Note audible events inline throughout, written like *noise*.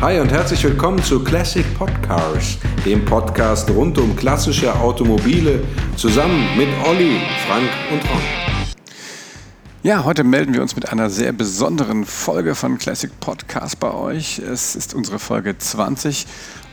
Hi und herzlich willkommen zu Classic Podcars, dem Podcast rund um klassische Automobile, zusammen mit Olli, Frank und Ron. Ja, heute melden wir uns mit einer sehr besonderen Folge von Classic Podcast bei euch. Es ist unsere Folge 20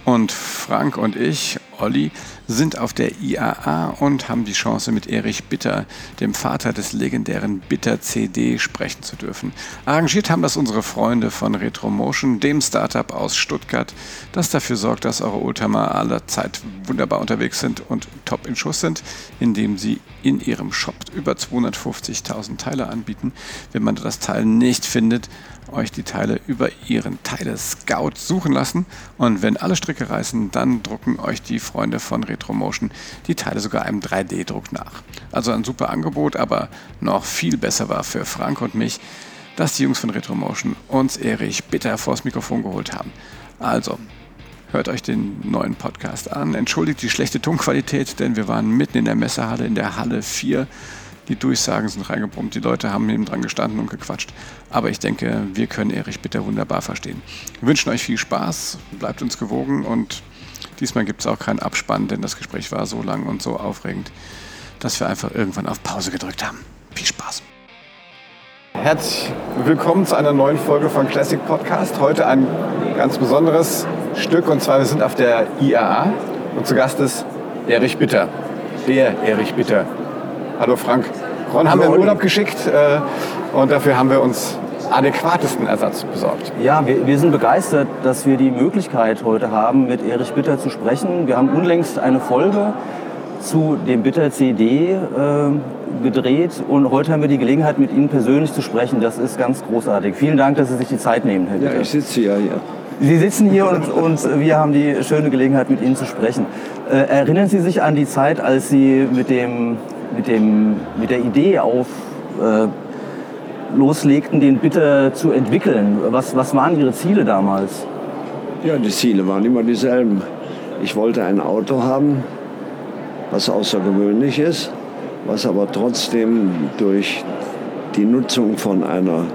und Frank und ich, Olli, sind auf der IAA und haben die Chance, mit Erich Bitter, dem Vater des legendären Bitter CD, sprechen zu dürfen. Arrangiert haben das unsere Freunde von Retromotion, dem Startup aus Stuttgart, das dafür sorgt, dass eure Oldtimer allerzeit wunderbar unterwegs sind und top in Schuss sind, indem sie in ihrem Shop über 250.000 Teile anbieten. Wenn man das Teil nicht findet, euch die Teile über ihren Teile Scout suchen lassen und wenn alle Stricke reißen, dann drucken euch die Freunde von Retromotion die Teile sogar einem 3D-Druck nach. Also ein super Angebot, aber noch viel besser war für Frank und mich, dass die Jungs von Retromotion uns Erich bitter vors Mikrofon geholt haben. Also, hört euch den neuen Podcast an. Entschuldigt die schlechte Tonqualität, denn wir waren mitten in der Messehalle in der Halle 4 die Durchsagen sind reingebrummt, die Leute haben neben dran gestanden und gequatscht. Aber ich denke, wir können Erich Bitter wunderbar verstehen. Wir wünschen euch viel Spaß, bleibt uns gewogen und diesmal gibt es auch keinen Abspann, denn das Gespräch war so lang und so aufregend, dass wir einfach irgendwann auf Pause gedrückt haben. Viel Spaß! Herzlich willkommen zu einer neuen Folge von Classic Podcast. Heute ein ganz besonderes Stück und zwar wir sind auf der IAA und zu Gast ist Erich Bitter. Der Erich Bitter. Hallo Frank. Ron haben wir in Urlaub geschickt äh, und dafür haben wir uns adäquatesten Ersatz besorgt. Ja, wir, wir, sind begeistert, dass wir die Möglichkeit heute haben, mit Erich Bitter zu sprechen. Wir haben unlängst eine Folge zu dem Bitter CD äh, gedreht und heute haben wir die Gelegenheit, mit Ihnen persönlich zu sprechen. Das ist ganz großartig. Vielen Dank, dass Sie sich die Zeit nehmen, Herr Bitter. Ja, ich sitze ja hier. Sie sitzen hier und, und, wir haben die schöne Gelegenheit, mit Ihnen zu sprechen. Äh, erinnern Sie sich an die Zeit, als Sie mit dem mit, dem, mit der Idee auf äh, loslegten, den Bitter zu entwickeln. Was, was waren Ihre Ziele damals? Ja, die Ziele waren immer dieselben. Ich wollte ein Auto haben, was außergewöhnlich ist, was aber trotzdem durch die Nutzung von einer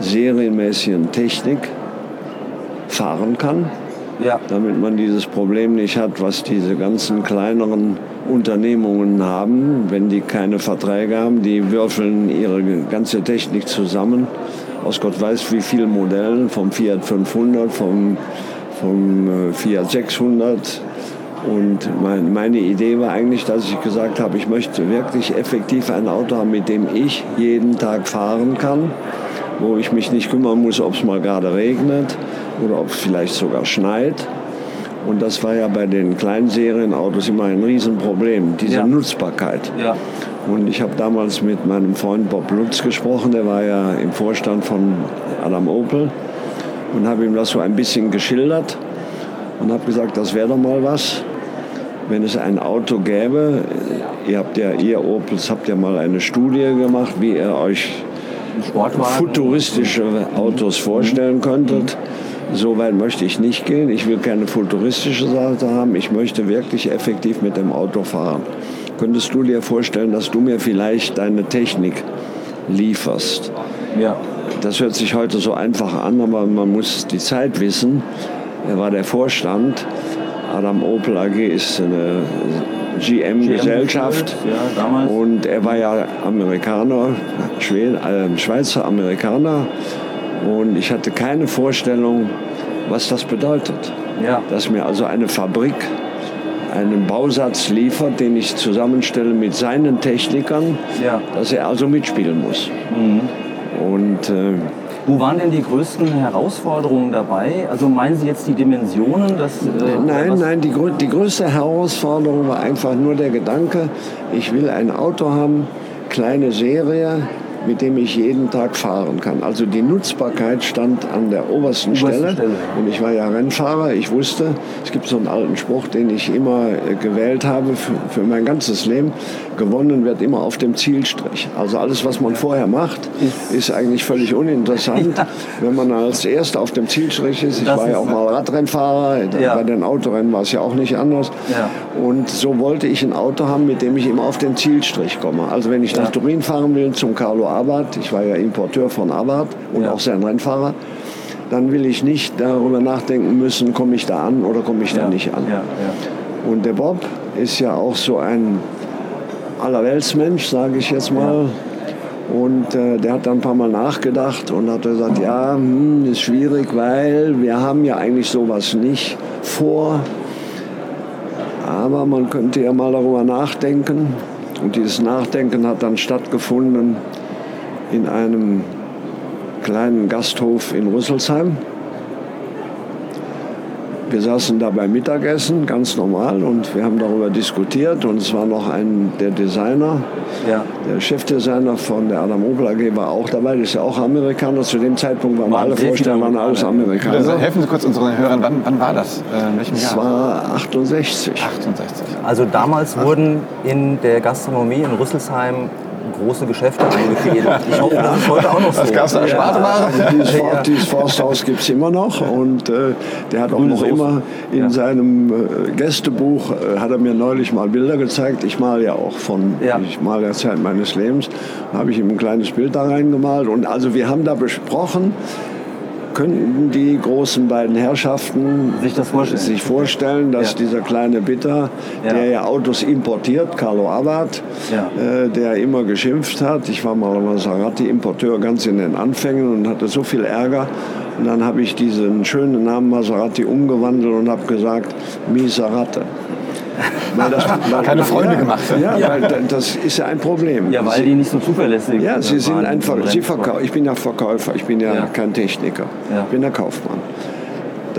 serienmäßigen Technik fahren kann. Ja. Damit man dieses Problem nicht hat, was diese ganzen kleineren Unternehmungen haben, wenn die keine Verträge haben, die würfeln ihre ganze Technik zusammen aus Gott weiß wie vielen Modellen, vom Fiat 500, vom, vom äh, Fiat 600. Und mein, meine Idee war eigentlich, dass ich gesagt habe, ich möchte wirklich effektiv ein Auto haben, mit dem ich jeden Tag fahren kann, wo ich mich nicht kümmern muss, ob es mal gerade regnet oder ob es vielleicht sogar schneit und das war ja bei den kleinen Serienautos immer ein Riesenproblem, diese ja. Nutzbarkeit. Ja. Und ich habe damals mit meinem Freund Bob Lutz gesprochen, der war ja im Vorstand von Adam Opel und habe ihm das so ein bisschen geschildert und habe gesagt, das wäre doch mal was, wenn es ein Auto gäbe. Ihr habt ja, ihr Opels habt ja mal eine Studie gemacht, wie ihr euch futuristische Autos vorstellen könntet. So weit möchte ich nicht gehen. Ich will keine futuristische Seite haben. Ich möchte wirklich effektiv mit dem Auto fahren. Könntest du dir vorstellen, dass du mir vielleicht deine Technik lieferst? Ja. Das hört sich heute so einfach an, aber man muss die Zeit wissen. Er war der Vorstand. Adam Opel AG ist eine GM-Gesellschaft. GM ja, und er war ja Amerikaner, äh, Schweizer Amerikaner und ich hatte keine Vorstellung, was das bedeutet. Ja. Dass mir also eine Fabrik einen Bausatz liefert, den ich zusammenstelle mit seinen Technikern, ja. dass er also mitspielen muss. Mhm. Und, äh, Wo waren denn die größten Herausforderungen dabei? Also meinen Sie jetzt die Dimensionen? Dass, äh, nein, nein, die, die größte Herausforderung war einfach nur der Gedanke, ich will ein Auto haben, kleine Serie, mit dem ich jeden Tag fahren kann. Also die Nutzbarkeit stand an der obersten, Stelle. Stelle. Und ich war ja Rennfahrer. Ich wusste, es gibt so einen alten Spruch, den ich immer äh, gewählt habe für, für mein ganzes Leben. Gewonnen wird immer auf dem Zielstrich. Also alles, was man vorher macht, ist eigentlich völlig uninteressant. Ja. Wenn man als Erster auf dem Zielstrich ist, ich das war ja auch mal Radrennfahrer, ja. bei den Autorennen war es ja auch nicht anders. Ja. Und so wollte ich ein Auto haben, mit dem ich immer auf den Zielstrich komme. Also wenn ich nach Turin fahren will zum Carlo Abarth, ich war ja Importeur von Abarth und auch sein Rennfahrer, dann will ich nicht darüber nachdenken müssen, komme ich da an oder komme ich da nicht an. Und der Bob ist ja auch so ein Allerweltsmensch, sage ich jetzt mal. Und äh, der hat dann ein paar Mal nachgedacht und hat gesagt, ja, hm, ist schwierig, weil wir haben ja eigentlich sowas nicht vor. Aber man könnte ja mal darüber nachdenken. Und dieses Nachdenken hat dann stattgefunden in einem kleinen Gasthof in Rüsselsheim. Wir saßen da beim Mittagessen, ganz normal, und wir haben darüber diskutiert. Und es war noch ein der Designer, Ja. der Chefdesigner von der Adam Opel AG war auch dabei. Das ist ja auch Amerikaner. Zu dem Zeitpunkt waren, Waren alle Vorsteller waren alles Amerikaner. Also helfen Sie kurz unseren Hörern, wann, wann war das? Äh, in welchem Es war 68. 68. Also damals wurden in der Gastronomie in Rüsselsheim große Geschäfte eingefädelt. Ich hoffe, das ist heute auch noch so. Was gab's da? Schwarzware? Also dieses, For dieses Forsthaus gibt es immer noch und äh, der hat auch noch Soße. immer in Ja. seinem äh, Gästebuch, äh, hat er mir neulich mal Bilder gezeigt. Ich male ja auch von, Ja. ich male ja Zeit meines Lebens. Da habe ich ihm ein kleines Bild da reingemalt und also wir haben da besprochen, könnten die großen beiden Herrschaften Sich das vorstellen. sich vorstellen, dass Ja. dieser kleine Bitter, Ja. der ja Autos importiert, Carlo Abad, Ja. äh, der immer geschimpft hat. Ich war mal Maserati-Importeur ganz in den Anfängen und hatte so viel Ärger. Und dann habe ich diesen schönen Namen Maserati umgewandelt und habe gesagt, Miserate. Weil das, *laughs* weil, Keine Freunde gemacht. Ja, weil da- das ist ja ein Problem. Ja, weil die nicht so zuverlässig Ja, Sie sind einfach, Sie verkau ich bin ja Verkäufer, ich bin ja, Ja. kein Techniker, Ja. ich bin der Kaufmann.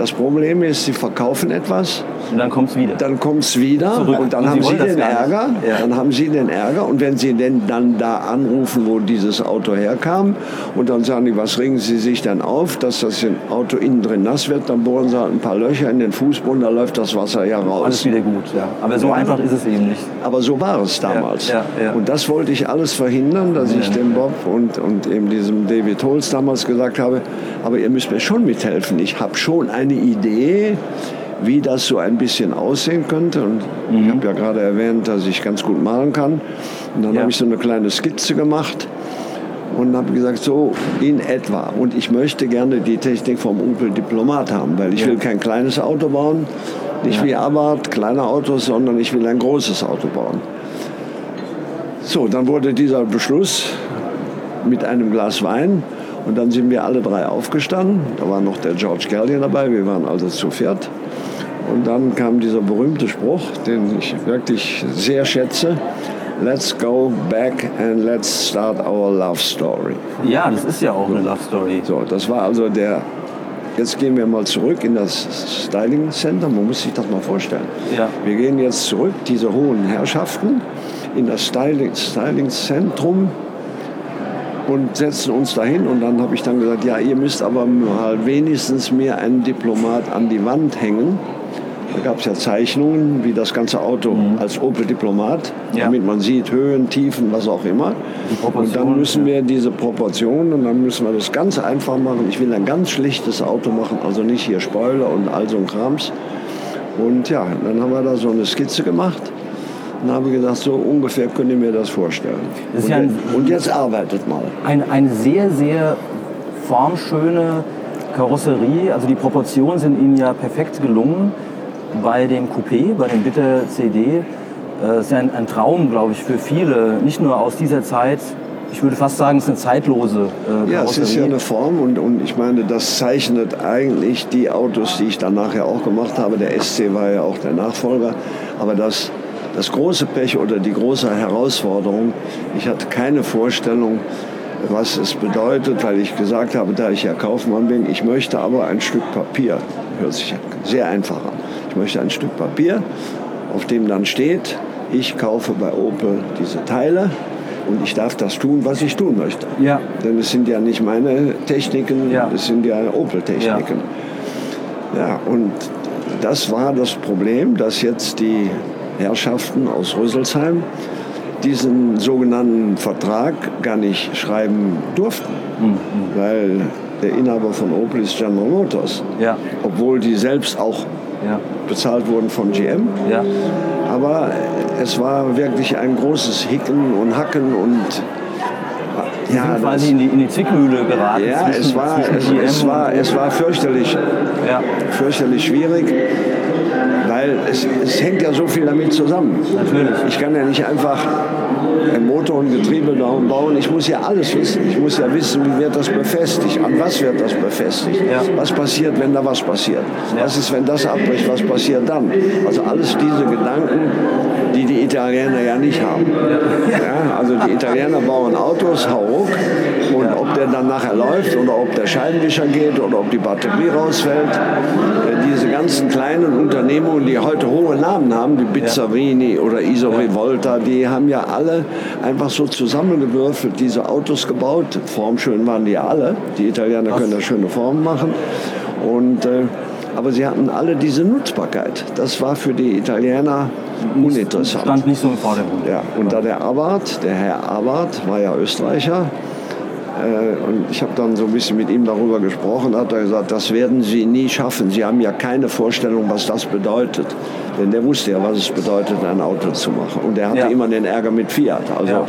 Das Problem ist, Sie verkaufen etwas, Und dann kommt es wieder. dann kommt es wieder Zurück. und dann Und Sie haben Sie das den. Ärger. Ja. Dann haben Sie den Ärger und wenn Sie denn dann da anrufen, wo dieses Auto herkam und dann sagen die, was regen Sie sich dann auf, dass das Auto innen drin nass wird, dann bohren Sie halt ein paar Löcher in den Fußboden, da läuft das Wasser ja raus. Alles wieder gut, ja. Aber so Ja. einfach ist es eben nicht. Aber so war es damals. ja. Und das wollte ich alles verhindern, dass ich dem Bob und, und eben diesem David Holz damals gesagt habe, aber ihr müsst mir schon mithelfen. Ich habe schon eine Idee, wie das so ein bisschen aussehen könnte. Und Mhm. ich habe ja gerade erwähnt, dass ich ganz gut malen kann. Und dann Ja. habe ich so eine kleine Skizze gemacht und habe gesagt, so in etwa. Und ich möchte gerne die Technik vom Opel Diplomat haben, weil ich will kein kleines Auto bauen, nicht wie Abarth, kleine Autos, sondern ich will ein großes Auto bauen. So, dann wurde dieser Beschluss mit einem Glas Wein und dann sind wir alle drei aufgestanden. Da war noch der George Gallier dabei, wir waren also zu viert. Und dann kam dieser berühmte Spruch, den ich wirklich sehr schätze. Let's go back and let's start our love story. Ja, das ist ja auch eine Love Story. So, das war also der. Jetzt gehen wir mal zurück in das Styling Center. Man muss sich das mal vorstellen. Ja. Wir gehen jetzt zurück, diese hohen Herrschaften, in das Styling, Styling Zentrum und setzen uns dahin. Und dann habe ich dann gesagt, ja, ihr müsst aber mal wenigstens mir einen Diplomat an die Wand hängen. Da gab es ja Zeichnungen, wie das ganze Auto als Opel Diplomat, Mhm. Ja. damit man sieht, Höhen, Tiefen, was auch immer. Und dann müssen wir diese Proportionen und dann müssen wir das ganz einfach machen. Ich will ein ganz schlichtes Auto machen, also nicht hier Spoiler und all so ein Krams. Und ja, dann haben wir da so eine Skizze gemacht und habe gesagt, so ungefähr könnt ihr mir das vorstellen. Das und, ja ein- und jetzt arbeitet mal. Ein, eine sehr, sehr formschöne Karosserie. Also die Proportionen sind Ihnen ja perfekt gelungen bei dem Coupé, bei dem Bitter CD. Das ist ja ein, ein Traum, glaube ich, für viele. Nicht nur aus dieser Zeit. Ich würde fast sagen, es ist eine zeitlose äh, Ja, es ist ja eine Form und, und ich meine, das zeichnet eigentlich die Autos, die ich dann nachher auch gemacht habe. Der SC war ja auch der Nachfolger. Aber das, das große Pech oder die große Herausforderung, ich hatte keine Vorstellung, was es bedeutet, weil ich gesagt habe, da ich ja Kaufmann bin, ich möchte aber ein Stück Papier, hört sich sehr einfach an, ich möchte ein Stück Papier, auf dem dann steht, ich kaufe bei Opel diese Teile und ich darf das tun, was ich tun möchte. Ja. Denn es sind ja nicht meine Techniken, Ja. es sind ja Opel-Techniken. Ja. und das war das Problem, dass jetzt die Herrschaften aus Rüsselsheim diesen sogenannten Vertrag gar nicht schreiben durften. Weil der Inhaber von Opel ist General Motors. Ja. Obwohl die selbst auch Ja. bezahlt wurden von GM. Ja. Aber es war wirklich ein großes Hicken und Hacken und Sie Ja, sind quasi in die, in die Zwickmühle geraten. Ja, zwischen, es war, es, es, war, es war fürchterlich, Ja, fürchterlich schwierig, weil es, es hängt ja so viel damit zusammen. Natürlich. Ich kann ja nicht einfach ein Motor und Getriebe bauen. Ich muss ja alles wissen. Ich muss ja wissen, wie wird das befestigt, an was wird das befestigt, Ja. was passiert, wenn da was passiert, was ist, wenn das abbricht, was passiert dann. Also alles diese Gedanken, die die Italiener ja nicht haben. Ja, also die Italiener bauen Autos, hau ruck, und ob der dann nachher läuft oder ob der Scheibenwischer geht oder ob die Batterie rausfällt, äh, diese ganzen kleinen Unternehmungen, die heute hohe Namen haben, wie Bizzarini oder Iso Rivolta, die haben ja alle einfach so zusammengewürfelt diese Autos gebaut. Formschön waren die ja alle. Die Italiener können da schöne Formen machen. Und, äh, aber sie hatten alle diese Nutzbarkeit. Das war für die Italiener uninteressant. stand nicht so im Vordergrund. Ja, und da der Abarth, der Herr Abarth, war ja Österreicher, äh, und ich habe dann so ein bisschen mit ihm darüber gesprochen, hat er gesagt, das werden Sie nie schaffen. Sie haben ja keine Vorstellung, was das bedeutet. Denn der wusste ja, was es bedeutet, ein Auto zu machen. Und er hatte Ja. immer den Ärger mit Fiat. Also, Ja.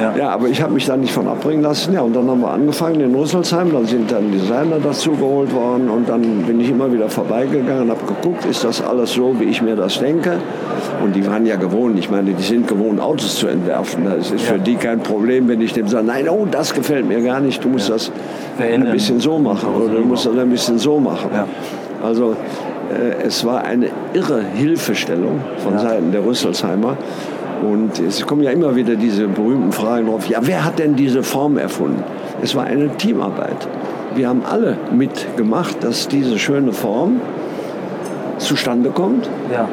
Ja. ja, aber ich habe mich da nicht von abbringen lassen. Ja, und dann haben wir angefangen in Rüsselsheim. Dann sind dann Designer dazu geholt worden. Und dann bin ich immer wieder vorbeigegangen und habe geguckt, ist das alles so, wie ich mir das denke? Und die waren ja gewohnt. Ich meine, die sind gewohnt, Autos zu entwerfen. Das ist für die kein Problem, wenn ich dem sage, nein, oh, das gefällt mir gar nicht. Du musst das Verändern. ein bisschen so machen. Oder du musst das ein bisschen so machen. Ja. Also äh, es war eine irre Hilfestellung von Seiten der Rüsselsheimer. Und es kommen ja immer wieder diese berühmten Fragen drauf, ja, wer hat denn diese Form erfunden? Es war eine Teamarbeit. Wir haben alle mitgemacht, dass diese schöne Form zustande kommt. Ja.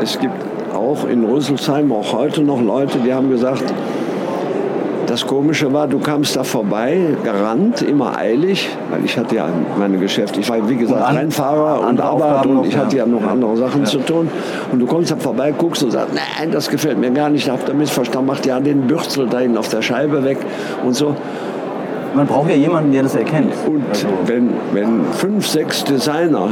Es gibt auch in Rüsselsheim, auch heute noch Leute, die haben gesagt, das Komische war, du kamst da vorbei, gerannt, immer eilig, weil ich hatte ja meine Geschäfte. Ich war, wie gesagt, Und Rennfahrer und Arbeit und ich ja. hatte ja noch Ja. andere Sachen zu tun. Und du kommst da vorbei, guckst und sagst, nein, das gefällt mir gar nicht, habt ihr missverstanden, macht ja den Bürzel da hinten auf der Scheibe weg und so. Man braucht ja jemanden, der das erkennt. Und Also, wenn, wenn fünf, sechs Designer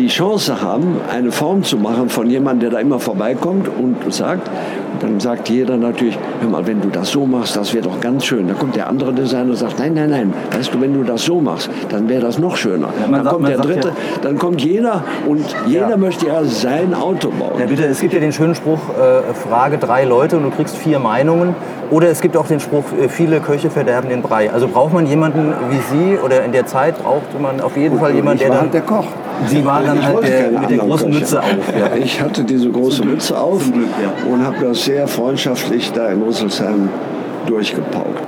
die Chance haben, eine Form zu machen von jemandem, der da immer vorbeikommt und sagt, dann sagt jeder natürlich, hör mal, wenn du das so machst, das wäre doch ganz schön. Dann kommt der andere Designer und sagt, nein, nein, nein, weißt du, wenn du das so machst, dann wäre das noch schöner. man dann sagt- kommt der dritte, ja- dann kommt jeder und jeder Ja. möchte ja sein Auto bauen. ja, bitte, es gibt ja den schönen Spruch, äh, frage drei Leute und du kriegst vier Meinungen. Oder es gibt auch den Spruch, äh, viele Köche verderben den Brei. Also braucht man jemanden wie Sie oder in der Zeit braucht man auf jeden Fall jemanden, der dann... halt der Koch. Sie waren dann halt der, mit der großen. Mütze auf. Ja. Ich hatte diese große Mütze auf Glück, ja. und habe das sehr freundschaftlich da in Rüsselsheim durchgepaukt.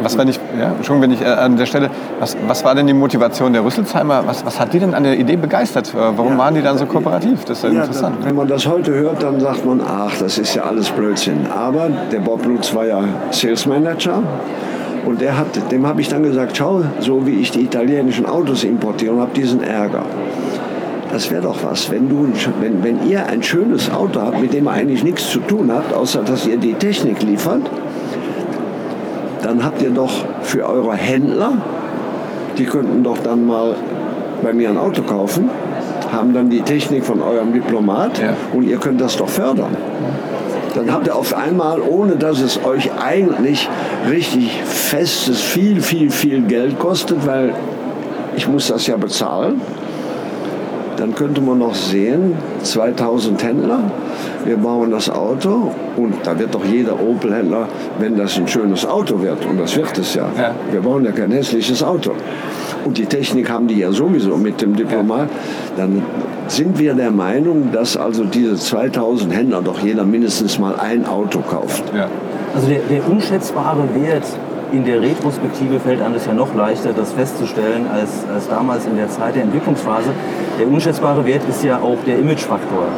Was wenn ich, ja, schon wenn ich äh, an der Stelle, was, was war denn die Motivation der Rüsselsheimer? Was, was hat die denn an der Idee begeistert? Äh, Warum Ja. waren die dann so kooperativ? Das ist ja, Ja, interessant. dann, wenn man das heute hört, dann sagt man, ach, das ist ja alles Blödsinn. Aber der Bob Lutz war ja Sales Manager und der hat, dem habe ich dann gesagt, schau, so wie ich die italienischen Autos importiere und habe diesen Ärger. Das wäre doch was, wenn, du, wenn, wenn ihr ein schönes Auto habt, mit dem ihr eigentlich nichts zu tun habt, außer dass ihr die Technik liefert, dann habt ihr doch für eure Händler, die könnten doch dann mal bei mir ein Auto kaufen, haben dann die Technik von eurem Diplomat Ja. und ihr könnt das doch fördern. Dann habt ihr auf einmal, ohne dass es euch eigentlich richtig festes, viel, viel, viel Geld kostet, weil ich muss das ja bezahlen, dann könnte man noch sehen, 2000 Händler, wir bauen das Auto und da wird doch jeder Opel-Händler, wenn das ein schönes Auto wird, und das wird es ja, Ja. wir bauen ja kein hässliches Auto. Und die Technik haben die ja sowieso mit dem Diplomat. Dann sind wir der Meinung, dass also diese 2000 Händler doch jeder mindestens mal ein Auto kauft. Ja. Also der, der unschätzbare Wert in der Retrospektive fällt einem das ja noch leichter, das festzustellen, als, als damals in der Zeit der Entwicklungsphase. Der unschätzbare Wert ist ja auch der Imagefaktor.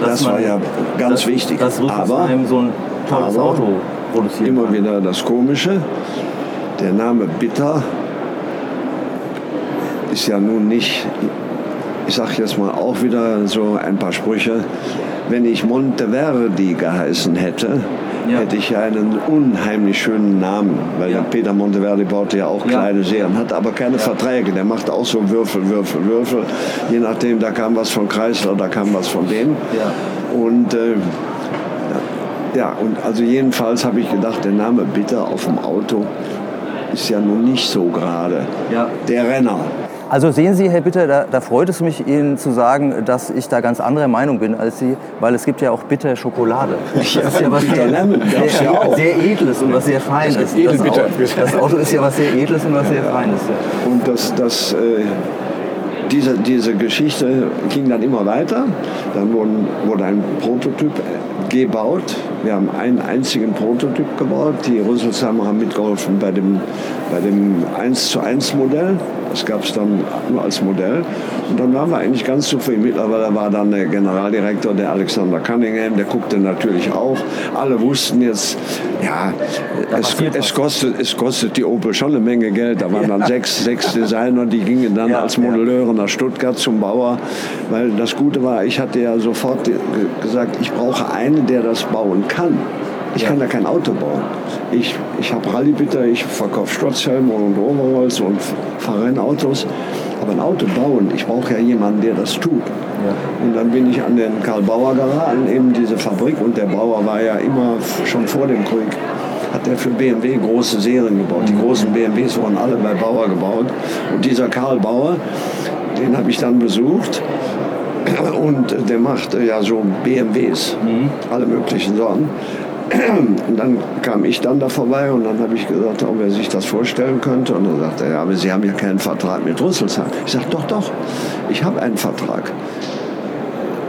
Das war ja ganz dass, wichtig. Dass Aber- Rüsselsheim so ein tolles aber Auto produziert. Immer wieder das Komische. Der Name Bitter ist ja nun nicht, ich sage jetzt mal auch wieder so ein paar Sprüche. Wenn ich Monteverdi geheißen hätte, Ja. hätte ich einen unheimlich schönen Namen. Weil Ja. der Peter Monteverdi baute ja auch kleine Serien, hat aber keine Verträge. Der macht auch so Würfel, Würfel, Würfel. Je nachdem, da kam was von Chrysler, da kam was von denen. Ja. Und äh, Ja, und also jedenfalls habe ich gedacht, der Name Bitter auf dem Auto ist ja nun nicht so gerade der Renner. Also sehen Sie, Herr Bitter, da, da freut es mich, Ihnen zu sagen, dass ich da ganz anderer Meinung bin als Sie, weil es gibt ja auch Bitter Schokolade. Das ist ja was sehr, gab's sehr, Edles und was sehr Feines. Das. Auto, das Auto ist ja was sehr Edles und was sehr Feines. Und das, das, äh, diese, diese Geschichte ging dann immer weiter. Dann wurden, wurde ein Prototyp gebaut. Wir haben einen einzigen Prototyp gebaut. Die Rüsselsheimer haben mitgeholfen bei dem, bei dem 1 zu 1 Modell. Das gab es dann nur als Modell. Und dann waren wir eigentlich ganz zufrieden. Mittlerweile war dann der Generaldirektor, der Alexander Cunningham, der guckte natürlich auch. Alle wussten jetzt, ja, es, es, kostet, es kostet die Opel schon eine Menge Geld. Da waren dann sechs, sechs Designer, die gingen dann Ja, als. Modelleure nach Stuttgart zum Bauer. Weil das Gute war, ich hatte ja sofort ge- gesagt, ich brauche einen, der das bauen kann. Ich kann ja kein Auto bauen. Ich, ich habe Rallybitter, ich verkaufe Strotzhelme und Overalls und fahre Rennautos. Aber ein Auto bauen, ich brauche ja jemanden, der das tut. Und dann bin ich an den Karl Bauer geraten, eben diese Fabrik. Und der Bauer war ja immer schon vor dem Krieg, hat er für BMW große Serien gebaut. Die großen BMWs wurden alle bei Bauer gebaut. Und dieser Karl Bauer, den habe ich dann besucht. Und der macht äh, ja so BMWs, alle möglichen Sorten. *clears throat* Und dann kam ich dann da vorbei und dann habe ich gesagt, ob er sich das vorstellen könnte. Und dann sagte er, ja, aber Sie haben ja keinen Vertrag mit Rüsselsheim. Ich sage, doch, doch, ich habe einen Vertrag.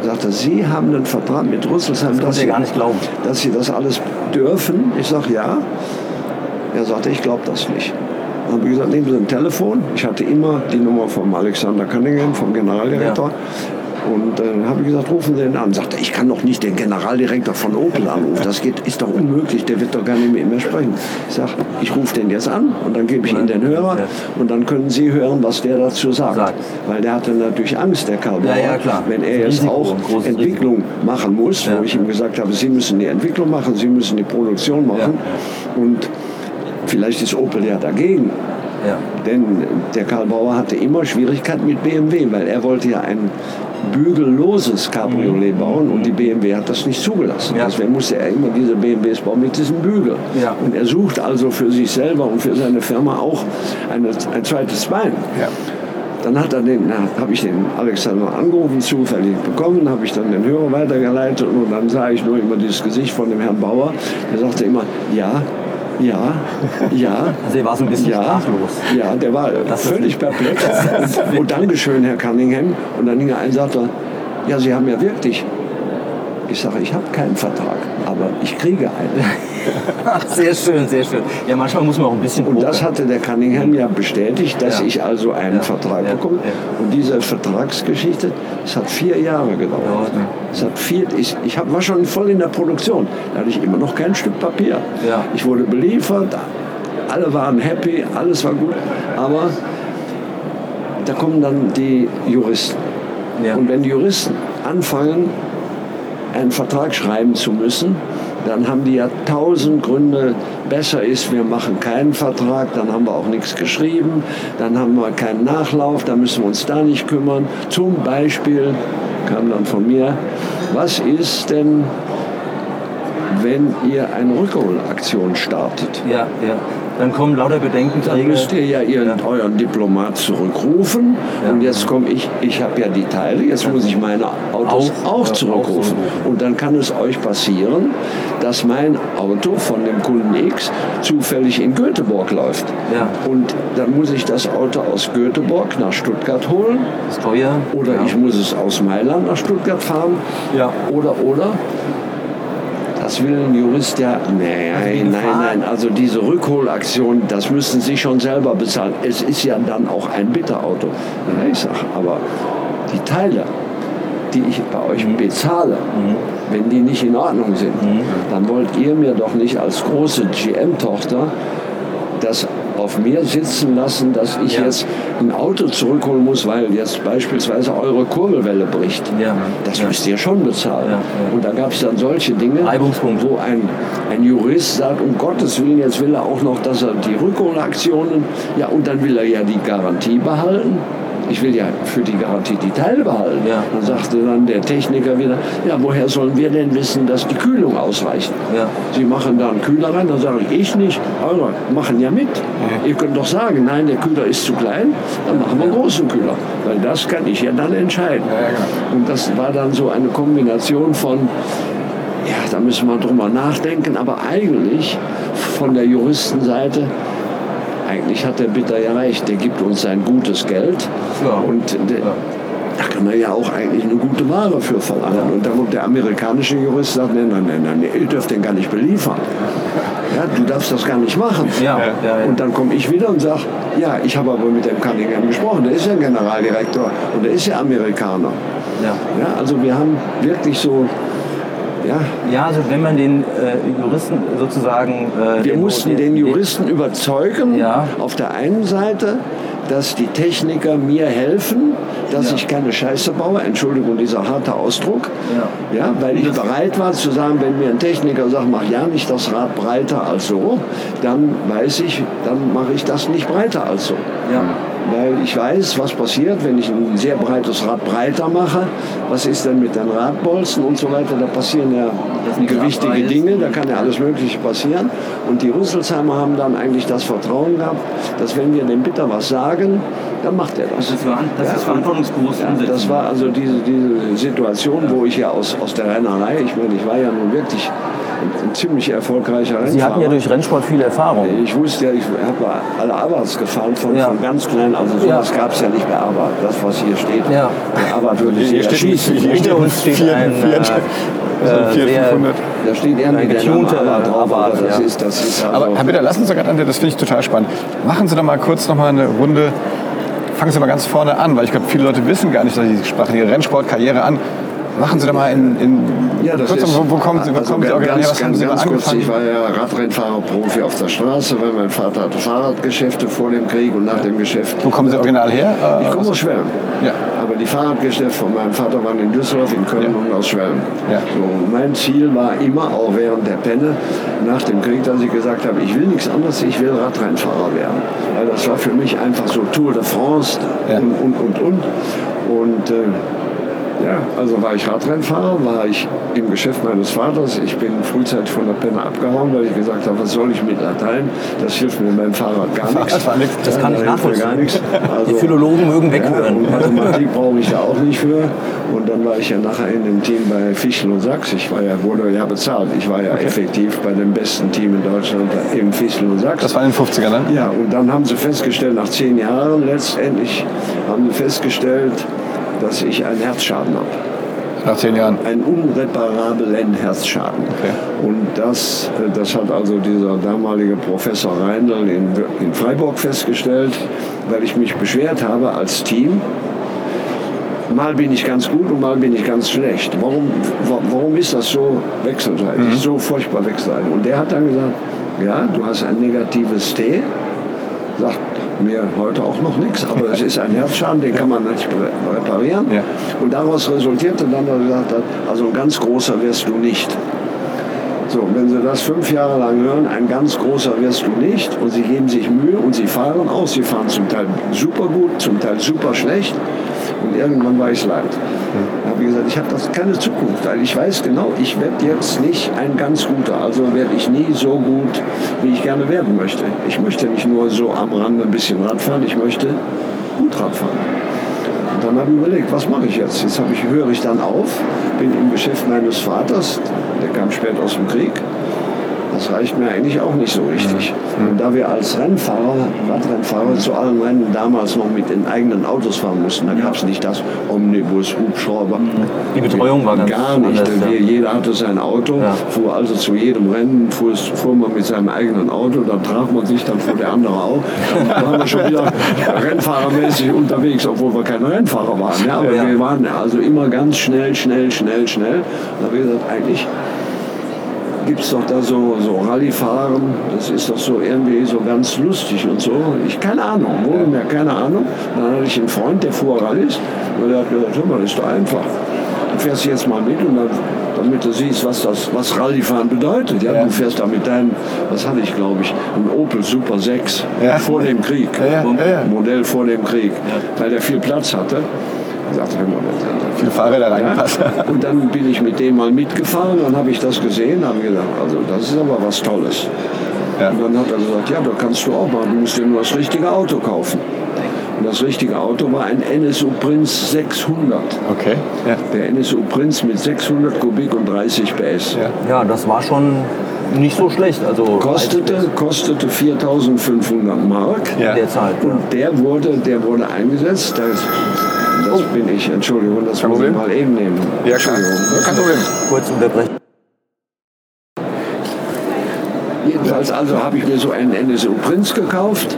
Sagte, Sie haben einen Vertrag mit Rüsselsheim, Das konnte er gar nicht glauben. dass Sie das alles dürfen. Ich sage, ja. Er sagte, ich glaube das nicht. Dann habe ich gesagt, nehmen Sie ein Telefon. Ich hatte immer die Nummer vom Alexander Cunningham, vom Generaldirektor. Und dann habe ich gesagt, rufen Sie ihn an. Sagte, ich kann doch nicht den Generaldirektor von Opel anrufen. Das geht, ist doch unmöglich, der wird doch gar nicht mit mir sprechen. Ich sage, ich rufe den jetzt an und dann gebe ich Ihnen den Hörer Ja. und dann können Sie hören, was der dazu sagt. Sagt. Weil der hatte natürlich Angst, der Karl Ja, Bauer, ja, klar. wenn er jetzt Risiko, auch Entwicklung machen muss, Ja. wo ich ihm gesagt habe, Sie müssen die Entwicklung machen, Sie müssen die Produktion machen. Und vielleicht ist Opel ja dagegen. Ja. Denn der Karl Bauer hatte immer Schwierigkeiten mit BMW, weil er wollte ja ein bügelloses Cabriolet bauen und die BMW hat das nicht zugelassen. Mhm. Ja. Deswegen musste er immer diese BMWs bauen mit diesem Bügel. Ja. Und er sucht also für sich selber und für seine Firma auch eine, ein zweites Bein. Ja. Dann hat er den, habe ich den Alexander angerufen, zufällig bekommen, habe ich dann den Hörer weitergeleitet und dann sah ich nur immer dieses Gesicht von dem Herrn Bauer. Der sagte immer, ja, ja, ja. Also er war so ein bisschen ja, sprachlos. Ja, der war Das völlig perplex. *laughs* Und, und Dankeschön, Herr Cunningham. Und dann ging er ein und sagte, ja, Sie haben ja wirklich. Ich sage, ich habe keinen Vertrag, aber ich kriege einen. *laughs* Sehr schön, sehr schön. Ja, manchmal muss man auch ein bisschen Und das hatte der Cunningham ja bestätigt, dass Ja. ich also einen Ja. Vertrag Ja. bekomme. Und diese Vertragsgeschichte, das hat vier Jahre gedauert. Es hat vier, ich ich hab, war schon voll in der Produktion. Da hatte ich immer noch kein Stück Papier. Ja. Ich wurde beliefert, alle waren happy, alles war gut. Aber da kommen dann die Juristen. Ja. Und wenn die Juristen anfangen, einen Vertrag schreiben zu müssen, dann haben die ja tausend Gründe. Besser ist, wir machen keinen Vertrag, dann haben wir auch nichts geschrieben, dann haben wir keinen Nachlauf, dann müssen wir uns da nicht kümmern. Zum Beispiel kam dann von mir, was ist denn, wenn ihr eine Rückholaktion startet? Ja, ja. Dann kommen lauter Dann Bedenkenträger. müsst ihr ja ihren, euren Diplomat zurückrufen. Ja. Und jetzt komme ich, ich habe ja die Teile, jetzt muss ich meine Autos Auch- auch, ja, zurückrufen. auch zurückrufen. Und dann kann es euch passieren, dass mein Auto von dem Kunden X zufällig in Göteborg läuft. Ja. Und dann muss ich das Auto aus Göteborg nach Stuttgart holen. ist teuer. Oder ja. ich muss es aus Mailand nach Stuttgart fahren. Ja. Oder, oder. Das will ein Jurist ja. Nein, nein, nein. Also diese Rückholaktion, das müssen Sie schon selber bezahlen. Es ist ja dann auch ein Bitterauto. Ja, ich sage, aber die Teile, die ich bei euch bezahle, wenn die nicht in Ordnung sind, dann wollt ihr mir doch nicht als große GM-Tochter das auf mir sitzen lassen, dass ich Ja. jetzt ein Auto zurückholen muss, weil jetzt beispielsweise eure Kurbelwelle bricht. Ja. Das Ja. müsst ihr schon bezahlen. Und da gab es dann solche Dinge, wo ein, ein Jurist sagt, um Gottes Willen, jetzt will er auch noch, dass er die Rückholaktionen, ja, und dann will er ja die Garantie behalten. Ich will ja für die Garantie die Teile behalten. Ja. Dann sagte dann der Techniker wieder, ja, woher sollen wir denn wissen, dass die Kühlung ausreicht? Ja. Sie machen da einen Kühler rein, dann sage ich, ich nicht, aber machen ja mit. Ihr könnt doch sagen, nein, der Kühler ist zu klein, dann machen wir einen großen Kühler. Weil das kann ich ja dann entscheiden. Und das war dann so eine Kombination von, ja, da müssen wir drüber nachdenken, aber eigentlich von der Juristenseite, eigentlich hat der Bitter ja recht, der gibt uns sein gutes Geld Ja. und der, da kann man ja auch eigentlich eine gute Ware für verlangen. Und dann kommt der amerikanische Jurist sagt, nein, nein, nein, nein, ihr dürft den gar nicht beliefern. Ja, du darfst das gar nicht machen. Ja, ja, ja. Und dann komme ich wieder und sage, ja, ich habe aber mit dem Cunningham gesprochen, der ist ja Generaldirektor und der ist ja Amerikaner. Ja. Ja, also wir haben wirklich so, ja, Ja, also wenn man den äh, Juristen sozusagen... Äh, wir mussten den Juristen überzeugen, Ja. auf der einen Seite, dass die Techniker mir helfen, dass Ja. ich keine Scheiße baue, Entschuldigung, dieser harte Ausdruck, Ja. ja, weil ich bereit war zu sagen, wenn mir ein Techniker sagt, mach ja nicht das Rad breiter als so, dann weiß ich, dann mache ich das nicht breiter als so. Ja. Weil ich weiß, was passiert, wenn ich ein sehr breites Rad breiter mache. Was ist denn mit den Radbolzen und so weiter? Da passieren ja gewichtige. Dinge, da kann ja alles Mögliche passieren. Und die Rüsselsheimer haben dann eigentlich das Vertrauen gehabt, dass wenn wir dem Bitter was sagen, dann macht er das. Das Ja, ist verantwortungsbewusst Ja, das war also diese, diese Situation, wo ich ja aus, aus der Rennerei, ich meine, ich war ja nun wirklich ziemlich erfolgreicher Rennfahrer. Sie hatten ja durch Rennsport viel Erfahrung. Ich wusste ja, ich habe alle Abarths gefahren, von, Ja. von ganz klein, also sowas Ja. gab es ja nicht bei Abarth, das was hier steht. Ja. Der Abarth würde sie Hier steht, erschießen. hier steht Hinter uns steht ein, äh, ein Fiat sehr- 500. Da steht irgendwie der getunter Name Abarth das ja. ist, das ist also, Aber Herr Bitter, lassen Sie doch gerade an, das finde ich total spannend. Machen Sie doch mal kurz noch mal eine Runde, fangen Sie mal ganz vorne an, weil ich glaube, viele Leute wissen gar nicht, dass Sie sprachen Ihre Rennsportkarriere an. Machen Sie doch mal in, in Ja, das kurz, ist, wo, wo kommen Sie, wo also kommen Sie ganz, was haben Sie ganz kurz, angefangen? ich war ja Radrennfahrer-Profi auf der Straße, weil mein Vater hatte Fahrradgeschäfte vor dem Krieg und nach dem Geschäft. Wo kommen Sie original her? Äh, Ich komme aus Schwelm. Ja. Aber die Fahrradgeschäfte von meinem Vater waren in Düsseldorf, in Köln Ja. und aus Schwelm. Ja. So, mein Ziel war immer, auch während der Penne, nach dem Krieg, dass ich gesagt habe, ich will nichts anderes, ich will Radrennfahrer werden. Weil das war für mich einfach so Tour de France Ja. und, und, und, und. Und äh, ja, also war ich Radrennfahrer, war ich im Geschäft meines Vaters. Ich bin frühzeitig von der Penne abgehauen, weil ich gesagt habe, was soll ich mit Latein? Das hilft mir beim Fahrrad gar nichts. Das kann ich nachvollziehen. Gar nichts. Also, Die Philologen mögen weghören. ja, Mathematik brauche ich da auch nicht für. Und dann war ich ja nachher in dem Team bei Fischl und Sachs. Ich war ja, wurde ja bezahlt. Ich war ja effektiv bei dem besten Team in Deutschland, eben Fischl und Sachs. Das war in den 50ern, ne? Ja, und dann haben sie festgestellt, nach zehn Jahren letztendlich, haben sie festgestellt, dass ich einen Herzschaden habe. Nach zehn Jahren. Einen unreparablen Herzschaden. Okay. Und das, äh, das hat also dieser damalige Professor Reindl in, in Freiburg festgestellt, weil ich mich beschwert habe als Team. Mal bin ich ganz gut und mal bin ich ganz schlecht. Warum, wa- warum ist das so wechselseitig, so furchtbar wechselseitig? Und der hat dann gesagt, ja, du hast ein negatives T, sagt mir heute auch noch nichts, aber es ist ein Herzschaden, den kann man nicht re- reparieren. Ja. Und daraus resultierte dann, dass er gesagt hat, also ein ganz großer wirst du nicht. So, wenn Sie das fünf Jahre lang hören, ein ganz großer wirst du nicht und Sie geben sich Mühe und Sie fahren aus. Sie fahren zum Teil super gut, zum Teil super schlecht und irgendwann war ich es leid. Da ich gesagt, ich habe das keine Zukunft, weil ich weiß genau, ich werde jetzt nicht ein ganz guter, also werde ich nie so gut, wie ich gerne werden möchte. Ich möchte nicht nur so am Rande ein bisschen Radfahren, ich möchte gut Radfahren. Dann habe ich überlegt, was mache ich jetzt? Jetzt habe ich, höre ich dann auf, bin im Geschäft meines Vaters, der kam spät aus dem Krieg. Das reicht mir eigentlich auch nicht so richtig. Und da wir als Rennfahrer, Radrennfahrer zu allen Rennen damals noch mit den eigenen Autos fahren mussten, da gab es nicht das Omnibus, Hubschrauber. Die Betreuung war ganz Gar nicht. anders, ja. Jeder hatte sein Auto, Ja. fuhr also zu jedem Rennen, fuhr, fuhr man mit seinem eigenen Auto, dann traf man sich, dann fuhr der andere auch. Dann waren wir schon wieder *laughs* rennfahrermäßig unterwegs, obwohl wir keine Rennfahrer waren. Ja, aber wir waren also immer ganz schnell, schnell, schnell, schnell. Da habe ich gesagt, eigentlich gibt es doch da so, so Rallye-Fahren, das ist doch so irgendwie so ganz lustig und so. Ich keine Ahnung, wohl mehr keine Ahnung. Dann hatte ich einen Freund, der fuhr Rallyes und der hat gesagt, hör mal, das ist doch einfach. du fährst jetzt mal mit und dann, damit du siehst, was das, was Rallyefahren bedeutet. Ja? Ja. Du fährst da mit deinem, was hatte ich glaube ich, ein Opel Super 6 Ja. vor dem Krieg. Modell vor dem Krieg, weil der viel Platz hatte. Ich sagte, hör mal, das- Viele Fahrräder reingepasst. ja. *laughs* Und dann bin ich mit dem mal mitgefahren, dann habe ich das gesehen, habe gedacht, also das ist aber was Tolles. Ja. Und dann hat er gesagt, ja, das kannst du auch machen, du musst dir nur das richtige Auto kaufen. Und das richtige Auto war ein NSU Prinz 600. Okay. Ja. Der NSU Prinz mit 600 Kubik und 30 PS. Ja. Ja, das war schon nicht so schlecht. Also Kostete, kostete 4.500 Mark. Ja. in der Zeit. Ja. Und der wurde, der wurde eingesetzt. Das, das bin ich, Entschuldigung, das muss ich mal eben nehmen. Ja, klar. Entschuldigung. Kein Problem. Kurz unterbrechen. Jedenfalls also habe ich mir so einen NSU Prinz gekauft.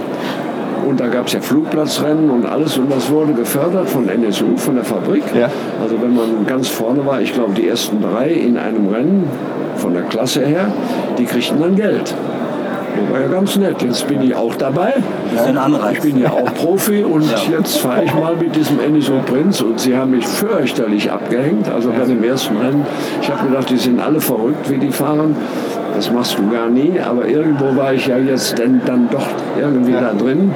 Und da gab es ja Flugplatzrennen und alles und das wurde gefördert von NSU, von der Fabrik. Ja. Also wenn man ganz vorne war, ich glaube die ersten drei in einem Rennen von der Klasse her, die kriegten dann Geld. Das war ja ganz nett. Jetzt bin ich auch dabei. Das ist ein Anreiz. Ich bin ja auch Profi und jetzt fahre ich mal mit diesem NSU Prinz und sie haben mich fürchterlich abgehängt. Also bei dem ersten Rennen, ich habe gedacht, die sind alle verrückt, wie die fahren. Das machst du gar nie, aber irgendwo war ich ja jetzt dann, dann doch irgendwie da drin.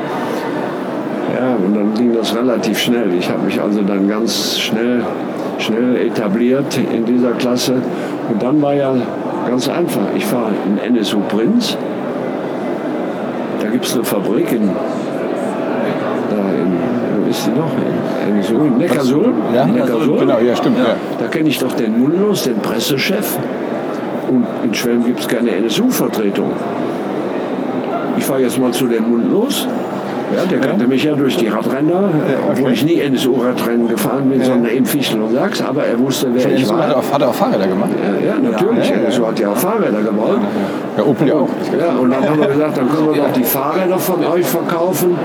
Ja, und dann ging das relativ schnell. Ich habe mich also dann ganz schnell, schnell etabliert in dieser Klasse. Und dann war ja ganz einfach. Ich fahre einen NSU Prinz. Da gibt es eine Fabrik in, da in, wo ist die noch? In, in Neckarsulm. Ja? Neckarsulm. Genau, ja, stimmt. Ja. Da kenne ich doch den Mundlos, den Pressechef. Und in Schwelm gibt es keine NSU-Vertretung. Ich fahre jetzt mal zu dem Mundlos. Ja, der kannte mich ja durch die Radrenner, obwohl okay. ich nie NSU-Radrennen gefahren bin, sondern eben Fichtel und Sachs, aber er wusste, wer ich NSU hat war. auch, hat auch Fahrräder gemacht. Ja, ja, natürlich. Ja, ja, ja. NSU hat ja auch Fahrräder gebaut. Ja, Opel ja auch. Ja, und dann haben wir gesagt, dann können wir doch die Fahrräder von euch verkaufen.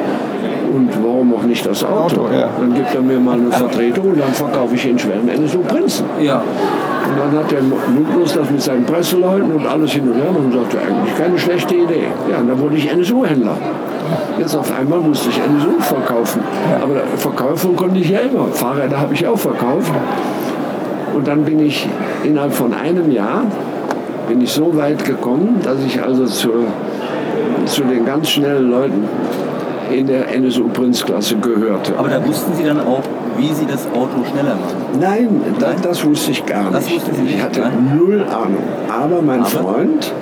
Und warum auch nicht das Auto? Auto, ja. Dann gibt er mir mal eine Vertretung und dann verkaufe ich in Schwelm NSU Prinzen. Ja. Und dann hat der Lukas das mit seinen Presseleuten und alles hin und her und sagte, eigentlich keine schlechte Idee. Ja, und dann wurde ich NSU-Händler. Jetzt auf einmal musste ich NSU verkaufen. Aber verkaufen konnte ich ja immer. Fahrräder habe ich auch verkauft. Und dann bin ich innerhalb von einem Jahr bin ich so weit gekommen, dass ich also zu, zu den ganz schnellen Leuten in der NSU Prinzklasse gehörte. Aber da wussten Sie dann auch, wie Sie das Auto schneller machen. Nein, da, das wusste ich gar nicht. Sie ich nicht, hatte nein? null Ahnung. Aber mein Aber? Freund,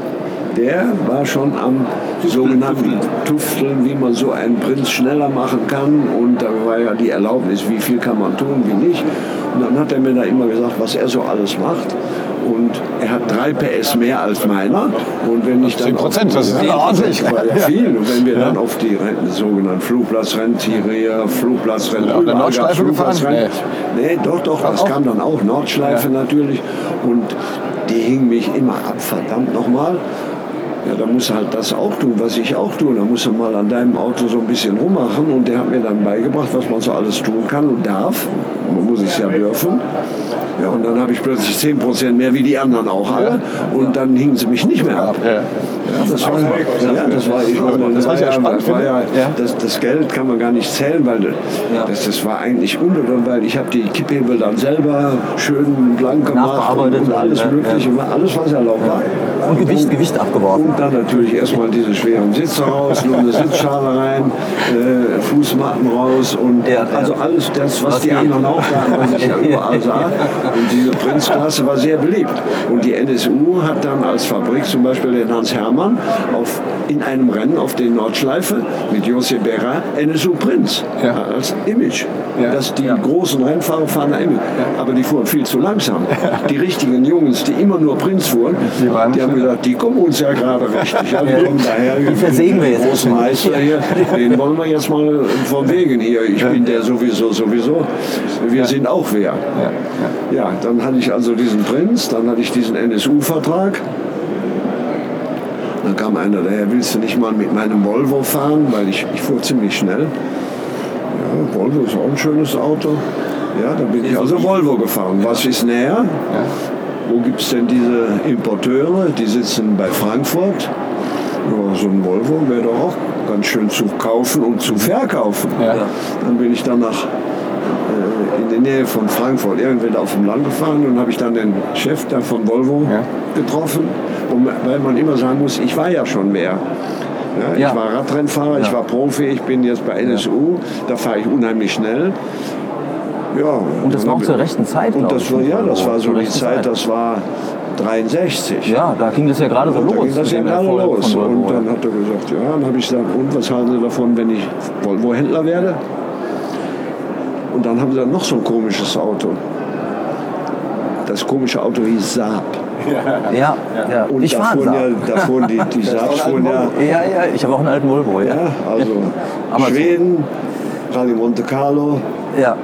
der war schon am sogenannten Tufteln, wie man so einen Prinz schneller machen kann. Und da war ja die Erlaubnis, wie viel kann man tun, wie nicht. Und dann hat er mir da immer gesagt, was er so alles macht. Und er hat drei PS mehr als meiner. Und wenn ich dann 10 Prozent, das ist ja ordentlich. das war ja viel. Und wenn wir dann auf die sogenannten der überall gab's Nordschleife gefahren? Flugplatzrennen. Nee, doch, doch, das kam dann auch. Nordschleife natürlich. Und die hing mich immer ab, verdammt nochmal. Ja, da musst du halt das auch tun, was ich auch tue. Da musst du mal an deinem Auto so ein bisschen rummachen. Und der hat mir dann beigebracht, was man so alles tun kann und darf. Muss es ja dürfen. Ja, und dann habe ich plötzlich 10% mehr wie die anderen auch alle. Und dann hingen sie mich nicht mehr ab. Ja. Das war, ja, das war, ich meine, Das, was ich ja ja, spannend das, war finde. ja, Ja. das, das Geld kann man gar nicht zählen, weil das, das war eigentlich unbedeutend, weil ich habe die Kipphebel dann selber schön blank gemacht und, und alles ja. Mögliche, alles was erlaubt war. Und Gewicht, Gewicht abgeworfen. Und dann natürlich erstmal diese schweren Sitze raus, nur eine Sitzschale rein, äh, Fußmatten raus und Ja, also alles das, was, Was die anderen auch was ich ja überall sah. Und diese Prinzklasse war sehr beliebt. Und die NSU hat dann als Fabrik zum Beispiel den Hans Hermann auf, in einem Rennen auf den Nordschleife mit José Berra NSU Prinz Ja. als Image. Ja. Dass die großen Rennfahrer fahren Image. Aber die fuhren viel zu langsam. Die richtigen Jungs, die immer nur Prinz fuhren, Die die, haben gesagt, die kommen uns ja gerade richtig. Ja, die kommen daher. Die versägen wir jetzt Großen. Meister hier, den wollen wir jetzt mal vom Wegen hier. Ich bin der sowieso, sowieso. Wir sind auch wer. Ja, dann hatte ich also diesen Prinz, dann hatte ich diesen NSU-Vertrag. Dann kam einer daher, willst du nicht mal mit meinem Volvo fahren? Weil ich, ich fuhr ziemlich schnell. Ja, Volvo ist auch ein schönes Auto. Ja, dann bin ich also Volvo gefahren. Was ist näher? Wo gibt es denn diese Importeure? Die sitzen bei Frankfurt. Ja, so ein Volvo wäre doch auch ganz schön zu kaufen und zu verkaufen. Ja. Dann bin ich dann nach, in der Nähe von Frankfurt, irgendwann auf dem Land gefahren und habe ich dann den Chef da von Volvo Ja. getroffen. Und weil man immer sagen muss, ich war ja schon mehr. Ja, Ja. Ich war Radrennfahrer, ich war Profi, ich bin jetzt bei LSU, da fahre ich unheimlich schnell. Ja, Und das war auch zur rechten Zeit, Und das war, ja, das war so die Zeit, Zeit. das war 63. Ja, da ging das ja gerade so Und los. da ging das ja gerade los. Und dann hat er gesagt, ja, dann habe ich gesagt, und was halten Sie davon, wenn ich Volvo-Händler werde? Und dann haben sie dann noch so ein komisches Auto. Das komische Auto hieß Saab. Ja, ja. Und ich da fahre fuhren, ja, Saab. da fuhren die, die *laughs* Saabs fuhren ja, Ja, ja, ich habe auch einen alten Volvo, ja. ja, also *laughs* Aber so. Schweden, Rallye Monte Carlo, Ja,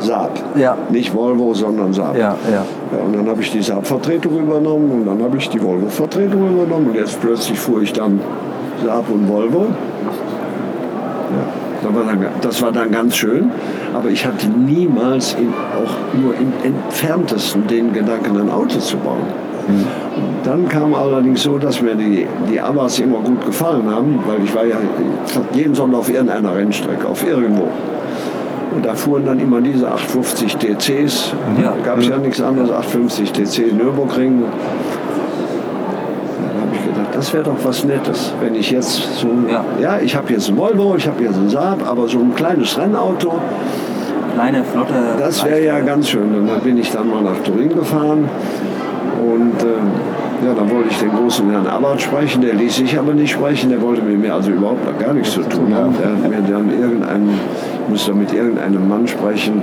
Saab. ja, Nicht Volvo, sondern Saab. ja, ja. Ja, und dann habe ich die Saab-Vertretung übernommen und dann habe ich die Volvo-Vertretung übernommen und jetzt plötzlich fuhr ich dann Saab und Volvo. Ja, das war dann, ganz schön, aber ich hatte niemals in, auch nur im entferntesten den Gedanken, ein Auto zu bauen. Und dann kam allerdings so, dass mir die, die Abbas immer gut gefallen haben, weil ich war ja jeden Sonntag auf irgendeiner Rennstrecke, auf irgendwo. Und da fuhren dann immer diese 850 TCs. Ja. Da gab es ja nichts anderes, 850 TC Nürburgring. Dann habe ich gedacht, das wäre doch was Nettes, wenn ich jetzt so, Ja. ja, ich habe jetzt ein Volvo, ich habe jetzt ein Saab, aber so ein kleines Rennauto, Kleine, flotte. das wäre ja ganz schön. Und dann bin ich dann mal nach Turin gefahren und äh, ja, dann wollte ich den großen Herrn Abbott sprechen, der ließ sich aber nicht sprechen, der wollte mit mir also überhaupt noch gar nichts zu tun haben. Der hat mir dann irgendeinen, ich musste mit irgendeinem Mann sprechen,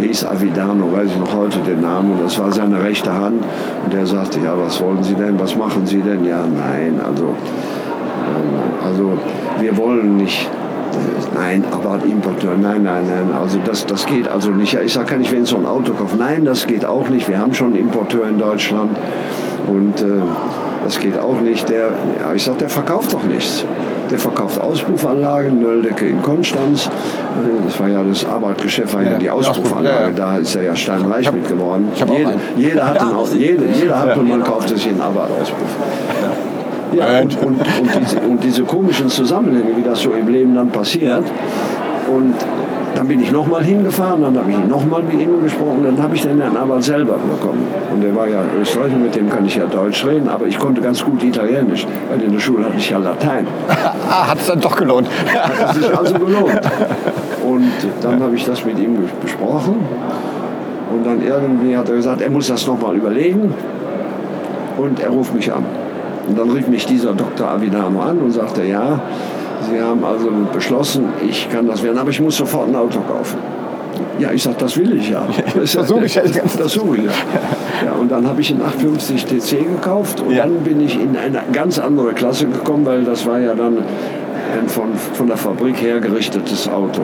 hieß Avidano, weiß ich noch heute den Namen, das war seine rechte Hand. Und der sagte, ja, was wollen Sie denn, was machen Sie denn? Ja, nein, also, ähm, also wir wollen nicht Nein, aber Importeur, nein, nein, nein, also das, das geht also nicht. Ich sage, kann ich wenn so ein Auto kaufen? Nein, das geht auch nicht. Wir haben schon einen Importeur in Deutschland und äh, das geht auch nicht. Der, ja, ich sage, der verkauft doch nichts. Der verkauft Auspuffanlagen, Nöldecke in Konstanz. Äh, Das war ja das Arbeitgeschäft, war ja, Ja, die die Auspuff- Auspuffanlage. ja, ja. Da ist er ja steinreich mit geworden. ich hab auch Jede, einen. jeder hat einen, Au- jede, jeder hat und man kauft sich einen Arbeitsauspuff. Ja, und, und, und, diese, und diese komischen Zusammenhänge, wie das so im Leben dann passiert. Und dann bin ich nochmal hingefahren, dann habe ich nochmal mit ihm gesprochen, dann habe ich den Herrn aber selber bekommen. Und der war ja Österreicher, mit dem kann ich ja Deutsch reden, aber ich konnte ganz gut Italienisch, weil in der Schule hatte ich ja Latein. *laughs* Ah, hat es dann doch gelohnt. Das ist also gelohnt. Und dann habe ich das mit ihm besprochen. Und dann irgendwie hat er gesagt, er muss das nochmal überlegen. Und er ruft mich an. Und dann rief mich dieser Dr. Avidano an und sagte, ja, Sie haben also beschlossen, ich kann das werden, aber ich muss sofort ein Auto kaufen. Ja, ich sage, das will ich ja. *laughs* Das versuche ich ja Das suche ich ja. ja. Und dann habe ich einen 850 TC gekauft und Ja. dann bin ich in eine ganz andere Klasse gekommen, weil das war ja dann ein von, von der Fabrik hergerichtetes Auto.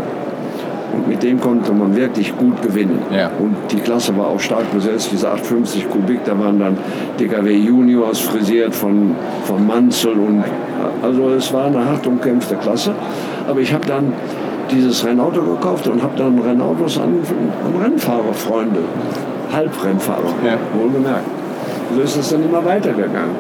Mit dem konnte man wirklich gut gewinnen. Ja. Und die Klasse war auch stark besetzt, diese 850 Kubik, da waren dann DKW Juniors frisiert von, von Manzel und also es war eine hart umkämpfte Klasse. Aber ich habe dann dieses Rennauto gekauft und habe dann Rennautos an, an Rennfahrerfreunde, Halbrennfahrer, Ja. wohlgemerkt. So ist es dann immer weitergegangen.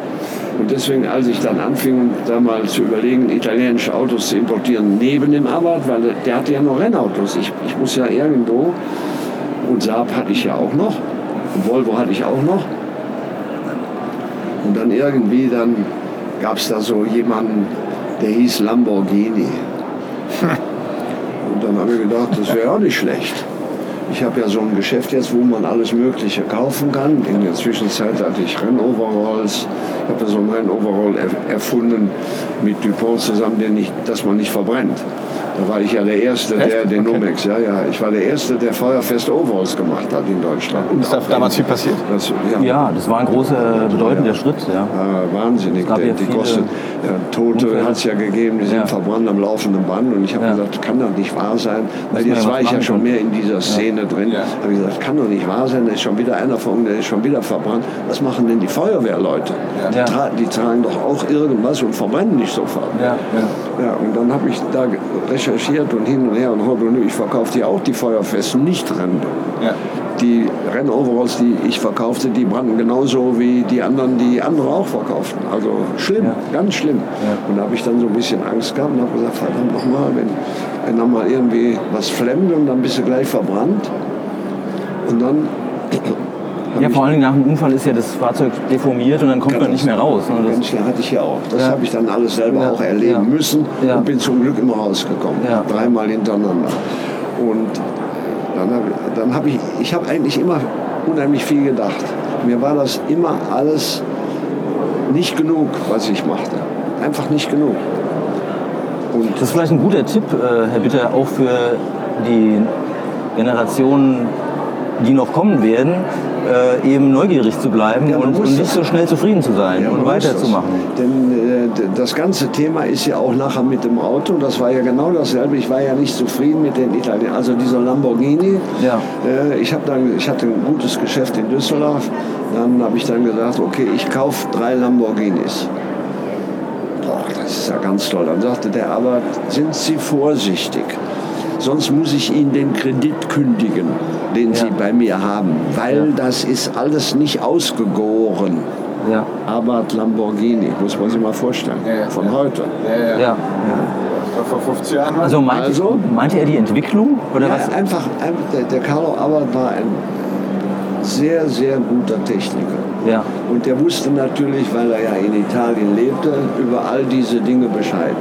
Und deswegen, als ich dann anfing, da mal zu überlegen, italienische Autos zu importieren, neben dem Abarth, weil der hatte ja noch Rennautos. Ich, ich muss ja irgendwo, und Saab hatte ich ja auch noch, und Volvo hatte ich auch noch. Und dann irgendwie, dann gab es da so jemanden, der hieß Lamborghini. Und dann habe ich gedacht, das wäre auch nicht schlecht. Ich habe ja so ein Geschäft jetzt, wo man alles Mögliche kaufen kann. In der Zwischenzeit hatte ich Rennoveralls. Ich habe ja so ein Rennoverall er erfunden mit Dupont zusammen, den nicht, dass man nicht verbrennt. Da war ich ja der Erste, der den Okay. Nomex, ja, ja. Ich war der Erste, der feuerfeste Overalls gemacht hat in Deutschland. Und ist da damals viel passiert? Das, Ja, das war ein großer, bedeutender Schritt. Ja. äh, wahnsinnig. Es gab Der, ja die viele kostet, ja, Tote hat es ja gegeben, die sind Ja. verbrannt am laufenden Band. Und ich habe Ja. gesagt, kann doch nicht wahr sein. Weil jetzt ja war was ich ja schon mehr in dieser Szene drin. Ja. habe ich gesagt, kann doch nicht wahr sein, da ist schon wieder einer von, der ist schon wieder verbrannt. Was machen denn die Feuerwehrleute? Ja. Die, tra die tragen doch auch irgendwas und verbrennen nicht sofort. Ja. Ja, und dann habe ich da recherchiert und hin und her und heute und ich verkaufe die auch, die feuerfesten Nicht-Rennen. Ja. Die Rennoveralls, die ich verkaufte, die brannten genauso wie die anderen, die andere auch verkauften. Also schlimm, Ja. ganz schlimm. Und da habe ich dann so ein bisschen Angst gehabt und habe gesagt, verdammt nochmal, wenn wenn dann mal irgendwie was flemmt und dann bist du gleich verbrannt. Und dann *clears throat* Ja, vor allen Dingen nach dem Unfall ist ja das Fahrzeug deformiert und dann kommt man nicht mehr raus. Ne? Das, Mensch, ja, hatte ich ja auch. Das Ja. habe ich dann alles selber Ja, auch erleben ja. müssen und bin zum Glück immer rausgekommen. Dreimal hintereinander. Und dann habe dann hab ich, ich habe eigentlich immer unheimlich viel gedacht. Mir war das immer alles nicht genug, was ich machte. Einfach nicht genug. Und das ist vielleicht ein guter Tipp, äh, Herr Bitter, auch für die Generationen, die noch kommen werden, äh, eben neugierig zu bleiben Ja, und, und nicht so schnell zufrieden zu sein Ja, und weiterzumachen. Das. Denn äh, das ganze Thema ist ja auch nachher mit dem Auto. Das war ja genau dasselbe. Ich war ja nicht zufrieden mit den Italienern. Also dieser Lamborghini. Ja. Äh, ich, dann, ich hatte ein gutes Geschäft in Düsseldorf. Dann habe ich dann gesagt, okay, ich kaufe drei Lamborghinis. Boah, das ist ja ganz toll. Dann sagte der, aber sind Sie vorsichtig. Sonst muss ich Ihnen den Kredit kündigen, den Sie Ja. bei mir haben, weil Ja. das ist alles nicht ausgegoren. Ja, Abarth Lamborghini, muss man sich mal vorstellen, Ja, ja, von ja. heute. Ja, ja. ja. Vor 50 Jahren war Also, meinte, Also? meinte er die Entwicklung? Oder Ja, was? einfach, ein- der, der Carlo Abarth war ein sehr, sehr guter Techniker. Ja. Und der wusste natürlich, weil er ja in Italien lebte, über all diese Dinge Bescheid.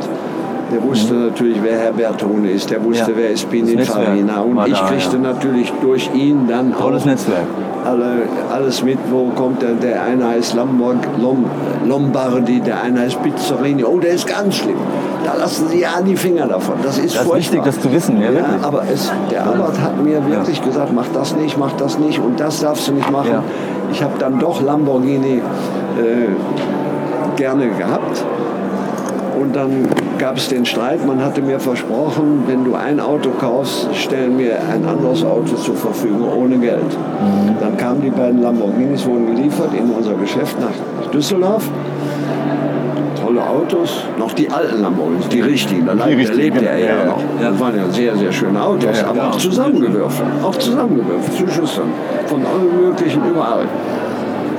Der wusste natürlich, wer Herr Bertone ist, der wusste, Mhm. Ja. wer ist Pininfarina. Und ich da, kriegte ja. natürlich durch ihn dann Tolles auch Netzwerk. alle, alles mit, wo kommt der, der eine heißt Lombard, Lom, Lombardi, der eine heißt Pizzarini. Oh, der ist ganz schlimm. Da lassen Sie ja die Finger davon. Das ist Das ist wichtig, das zu wissen, ja, Ja, aber es, der Albert hat mir wirklich gesagt, mach das nicht, mach das nicht und das darfst du nicht machen. Ich habe dann doch Lamborghini äh, gerne gehabt. Und dann gab es den Streit. Man hatte mir versprochen, wenn du ein Auto kaufst, stellen wir ein anderes Auto zur Verfügung ohne Geld. Mhm. Dann kamen die beiden Lamborghinis, wurden geliefert in unser Geschäft nach Düsseldorf. Tolle Autos, noch die alten Lamborghinis, die richtigen. Da, richtigen, lebte er genau. ja, Ja, ja. noch. Das waren ja sehr, sehr schöne Autos, Ja, ja, aber auch zusammengewürfelt. Auch zusammengewürfelt, zu Schüssern. Von allen möglichen, überall.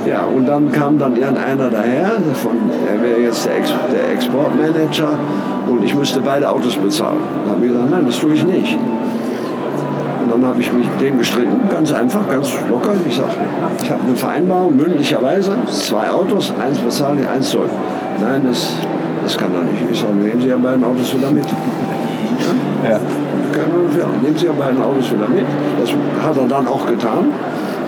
Ja, und dann kam dann irgendeiner daher, von, er wäre jetzt der, Ex, der Exportmanager und ich müsste beide Autos bezahlen. Dann habe ich gesagt, nein, das tue ich nicht. Und dann habe ich mich mit dem gestritten, ganz einfach, ganz locker. Ich sage, ich habe eine Vereinbarung, mündlicherweise, zwei Autos, eins bezahle ich, eins soll. Nein, das, das kann er nicht. Ich sage, nehmen Sie ja beiden Autos wieder mit. Ja. Ja, nehmen Sie ja beiden Autos wieder mit. Das hat er dann auch getan.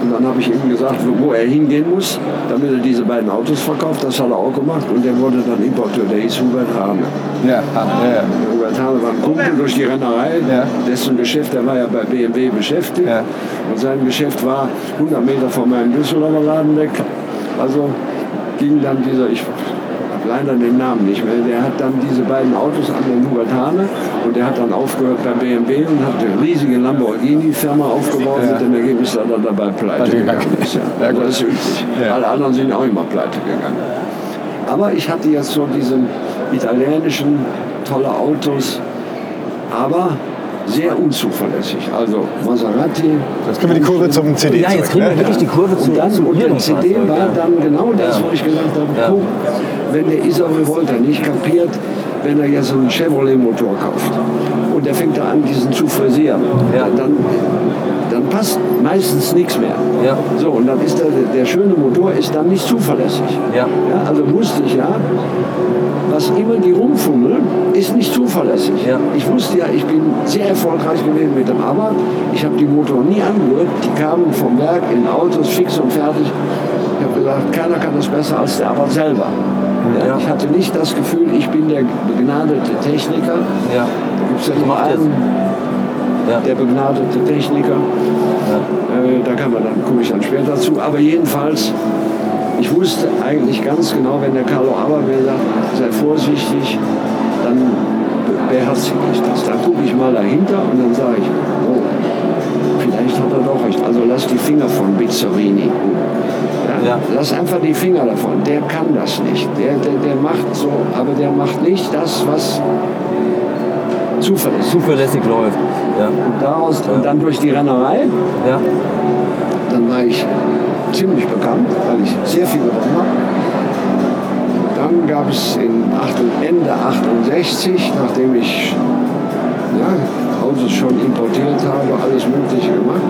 Und dann habe ich ihm gesagt, wo er hingehen muss, damit er diese beiden Autos verkauft. Das hat er auch gemacht. Und der wurde dann Importeur. Der hieß Hubert Hane. Ja, ja, ja. Hubert Hane war ein Kumpel durch die Rennerei. Ja. Dessen Geschäft, der war ja bei BMW beschäftigt. Ja. Und sein Geschäft war 100 Meter von meinem Düsseldorfer Laden weg. Also ging dann dieser, ich habe leider den Namen nicht mehr, der hat dann diese beiden Autos an den Hubert Hane und der hat dann aufgehört bei BMW und hat eine riesige Lamborghini-Firma aufgebaut Ja. mit dem Ergebnis, dass er dabei pleite gegangen ist. Ja. Ja, das ist üblich. Ja. Alle anderen sind auch immer pleite gegangen. Aber ich hatte jetzt so diesen italienischen, tolle Autos, aber sehr unzuverlässig. Also Maserati. Jetzt können wir die Kurve zum CD Ja, jetzt kriegen wir ne? wirklich die Kurve zu, Und, dann, zu und der CD war dann genau das, wo ich gedacht habe, Ja. guck, wenn der Isabel Volta nicht kapiert, wenn er jetzt einen Chevrolet-Motor kauft und der fängt da an, diesen zu frisieren, Ja. dann, dann passt meistens nichts mehr. Ja. So, und dann ist der, der schöne Motor ist dann nicht zuverlässig. Ja. Ja, also wusste ich ja, was immer die rumfummeln, ist nicht zuverlässig. Ja. Ich wusste ja, ich bin sehr erfolgreich gewesen mit dem Aber. Ich habe die Motoren nie angerührt. Die kamen vom Werk in Autos fix und fertig. Ich habe gesagt, keiner kann das besser als der Aber selber. Ja. Ich hatte nicht das Gefühl, ich bin der begnadete Techniker. Ja. Gibt es ja jetzt. einen, Ja. der begnadete Techniker. Äh, da kann man dann, komme ich dann später zu. Aber jedenfalls, ich wusste eigentlich ganz genau, wenn der Carlo Aber mir sagt, sei vorsichtig, dann beherzige ich das. Dann gucke ich mal dahinter und dann sage ich, oh, vielleicht hat er doch recht. Also lass die Finger von Bizzarini. Ja, Ja. Lass einfach die Finger davon. Der kann das nicht. Der, der, der macht so, aber der macht nicht das, was zuverlässig. Zuverlässig läuft. Ja. Und daraus und dann durch die Rennerei, Ja. dann war ich ziemlich bekannt, weil ich sehr viel gewonnen habe. Dann gab es in acht- Ende 68, nachdem ich ja, Autos schon importiert habe, alles Mögliche gemacht.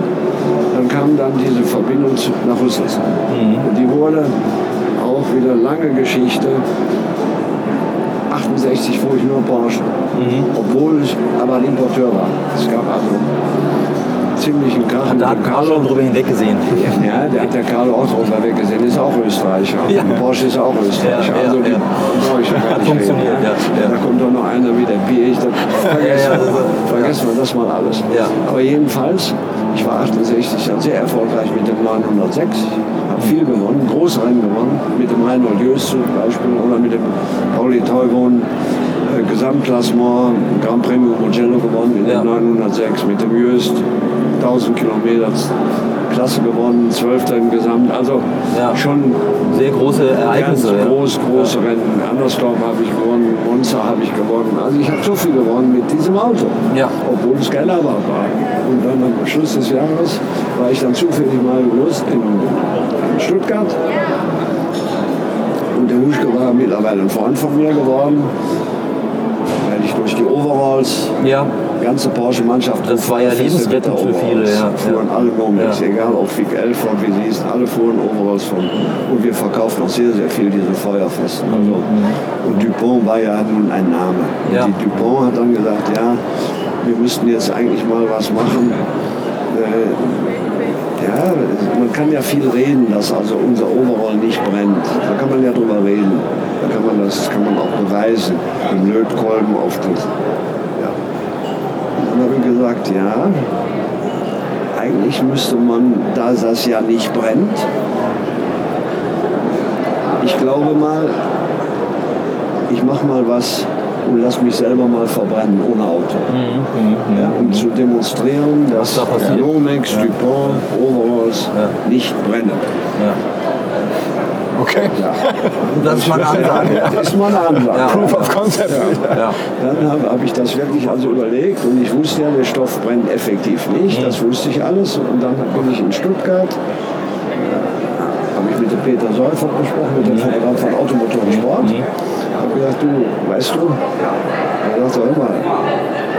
Dann kam dann diese Verbindung nach Russland. Und die wurde auch wieder lange Geschichte. 68 fuhr ich nur Porsche, obwohl ich aber ein Importeur war. Es gab also ziemlichen Krach mit Da hat Carlo drüber hinweggesehen. Ja, der hat der Carlo auch drüber weggesehen, ist auch Österreicher. Ja. Und Porsche ist auch Österreicher. Ja, also die ja. ich ja gar Hat nicht funktioniert, ja. Da kommt doch noch einer wie der Piech, das vergessen, ist- vergessen wir das mal alles. Aber jedenfalls, ich war 68 dann sehr erfolgreich mit dem 906, habe viel gewonnen, Großrennen gewonnen, mit dem Reinhold Jöst zum Beispiel oder mit dem Pauli Teuron. äh, Gesamtklassement, Grand Premio Mugello gewonnen in Ja. dem 906 mit dem Jöst, 1000 Kilometer Klasse gewonnen, 12. im Gesamt, also Ja. schon Sehr große ganz Ereignisse. ja. groß, große Rennen. Andersdorf habe ich gewonnen, Monza habe ich gewonnen. Also ich habe so viel gewonnen mit diesem Auto, Ja. obwohl es Laber war. Und dann am Schluss des Jahres war ich dann zufällig mal in Stuttgart. Und der Huschke war mittlerweile ein Freund von mir geworden, weil ich durch die Overalls Ja. Ganze Porsche-Mannschaft. Das war ja lebensrettend für viele, ja, Fuhren alle Nomex, Ja. egal ob Vic 11 und wie sie hießen, alle fuhren Overalls von. Und wir verkauften auch sehr, sehr viel diese Feuerfesten. Also, und Dupont war ja nun ein Name. Und Ja. Die Dupont hat dann gesagt, ja, wir müssten jetzt eigentlich mal was machen. Äh, ja, man kann ja viel reden, dass also unser Overall nicht brennt. Da kann man ja drüber reden. Da kann man das kann man auch beweisen. Im Lötkolben auf das. Ja. Und dann habe ich gesagt, ja, eigentlich müsste man, da das ja nicht brennt, ich glaube mal, ich mache mal was und lass mich selber mal verbrennen ohne Auto. Ja, um zu demonstrieren, dass Mhm, da. Nomex, Dupont, Overalls nicht brennen. Ja. Okay. Das ist mal eine Ansage. Das ist mal eine Ansage. Ja. Proof of Concept. Ja. Dann habe hab ich das wirklich also überlegt und ich wusste ja, der Stoff brennt effektiv nicht, das wusste ich alles. Und dann bin ich in Stuttgart, habe ich mit dem Peter Seufert gesprochen, mit dem Fotograf von Automotor Sport. Habe gesagt, du, weißt du, er sagt, hör mal,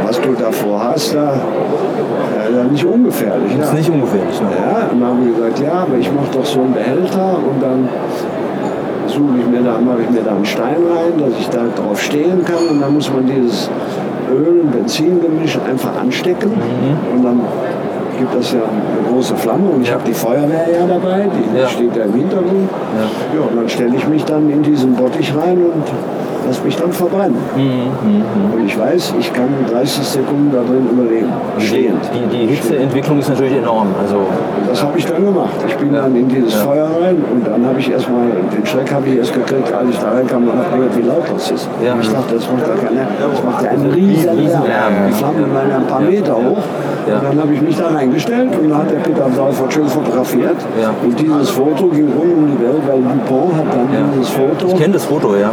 was du davor hast, da, ja, ja, nicht ungefährlich. Das ist Ja. nicht ungefährlich. Ne? Ja, und dann haben wir gesagt, ja, aber ich mache doch so einen Behälter und dann suche ich mir da, mache ich mir da einen Stein rein, dass ich da drauf stehen kann und dann muss man dieses Öl- und Benzingemisch einfach anstecken und dann gibt das ja eine große Flamme und ich habe die Feuerwehr ja dabei, die Ja. steht ja im Hintergrund. Ja. und dann stelle ich mich dann in diesen Bottich rein und lass mich dann verbrennen. Und ich weiß, ich kann 30 Sekunden da drin überleben, stehend. Die, die Hitzeentwicklung ist natürlich enorm. Also, Das habe ich dann gemacht. Ich bin dann in dieses Feuer rein und dann habe ich erstmal, den Schreck habe ich erst gekriegt, als ich da reinkam und habe gehört, wie laut das ist. Ja. Ich dachte, das macht ja keiner, das macht ja einen riesen Lärm. Die Flammen waren ja ein paar Meter hoch. Ja. Und dann habe ich mich da reingestellt und dann hat der Peter Seifert schön fotografiert. Ja. Und dieses Foto ging rund um die Welt, weil Dupont hat dann dieses Foto ich kenne das Foto, ja.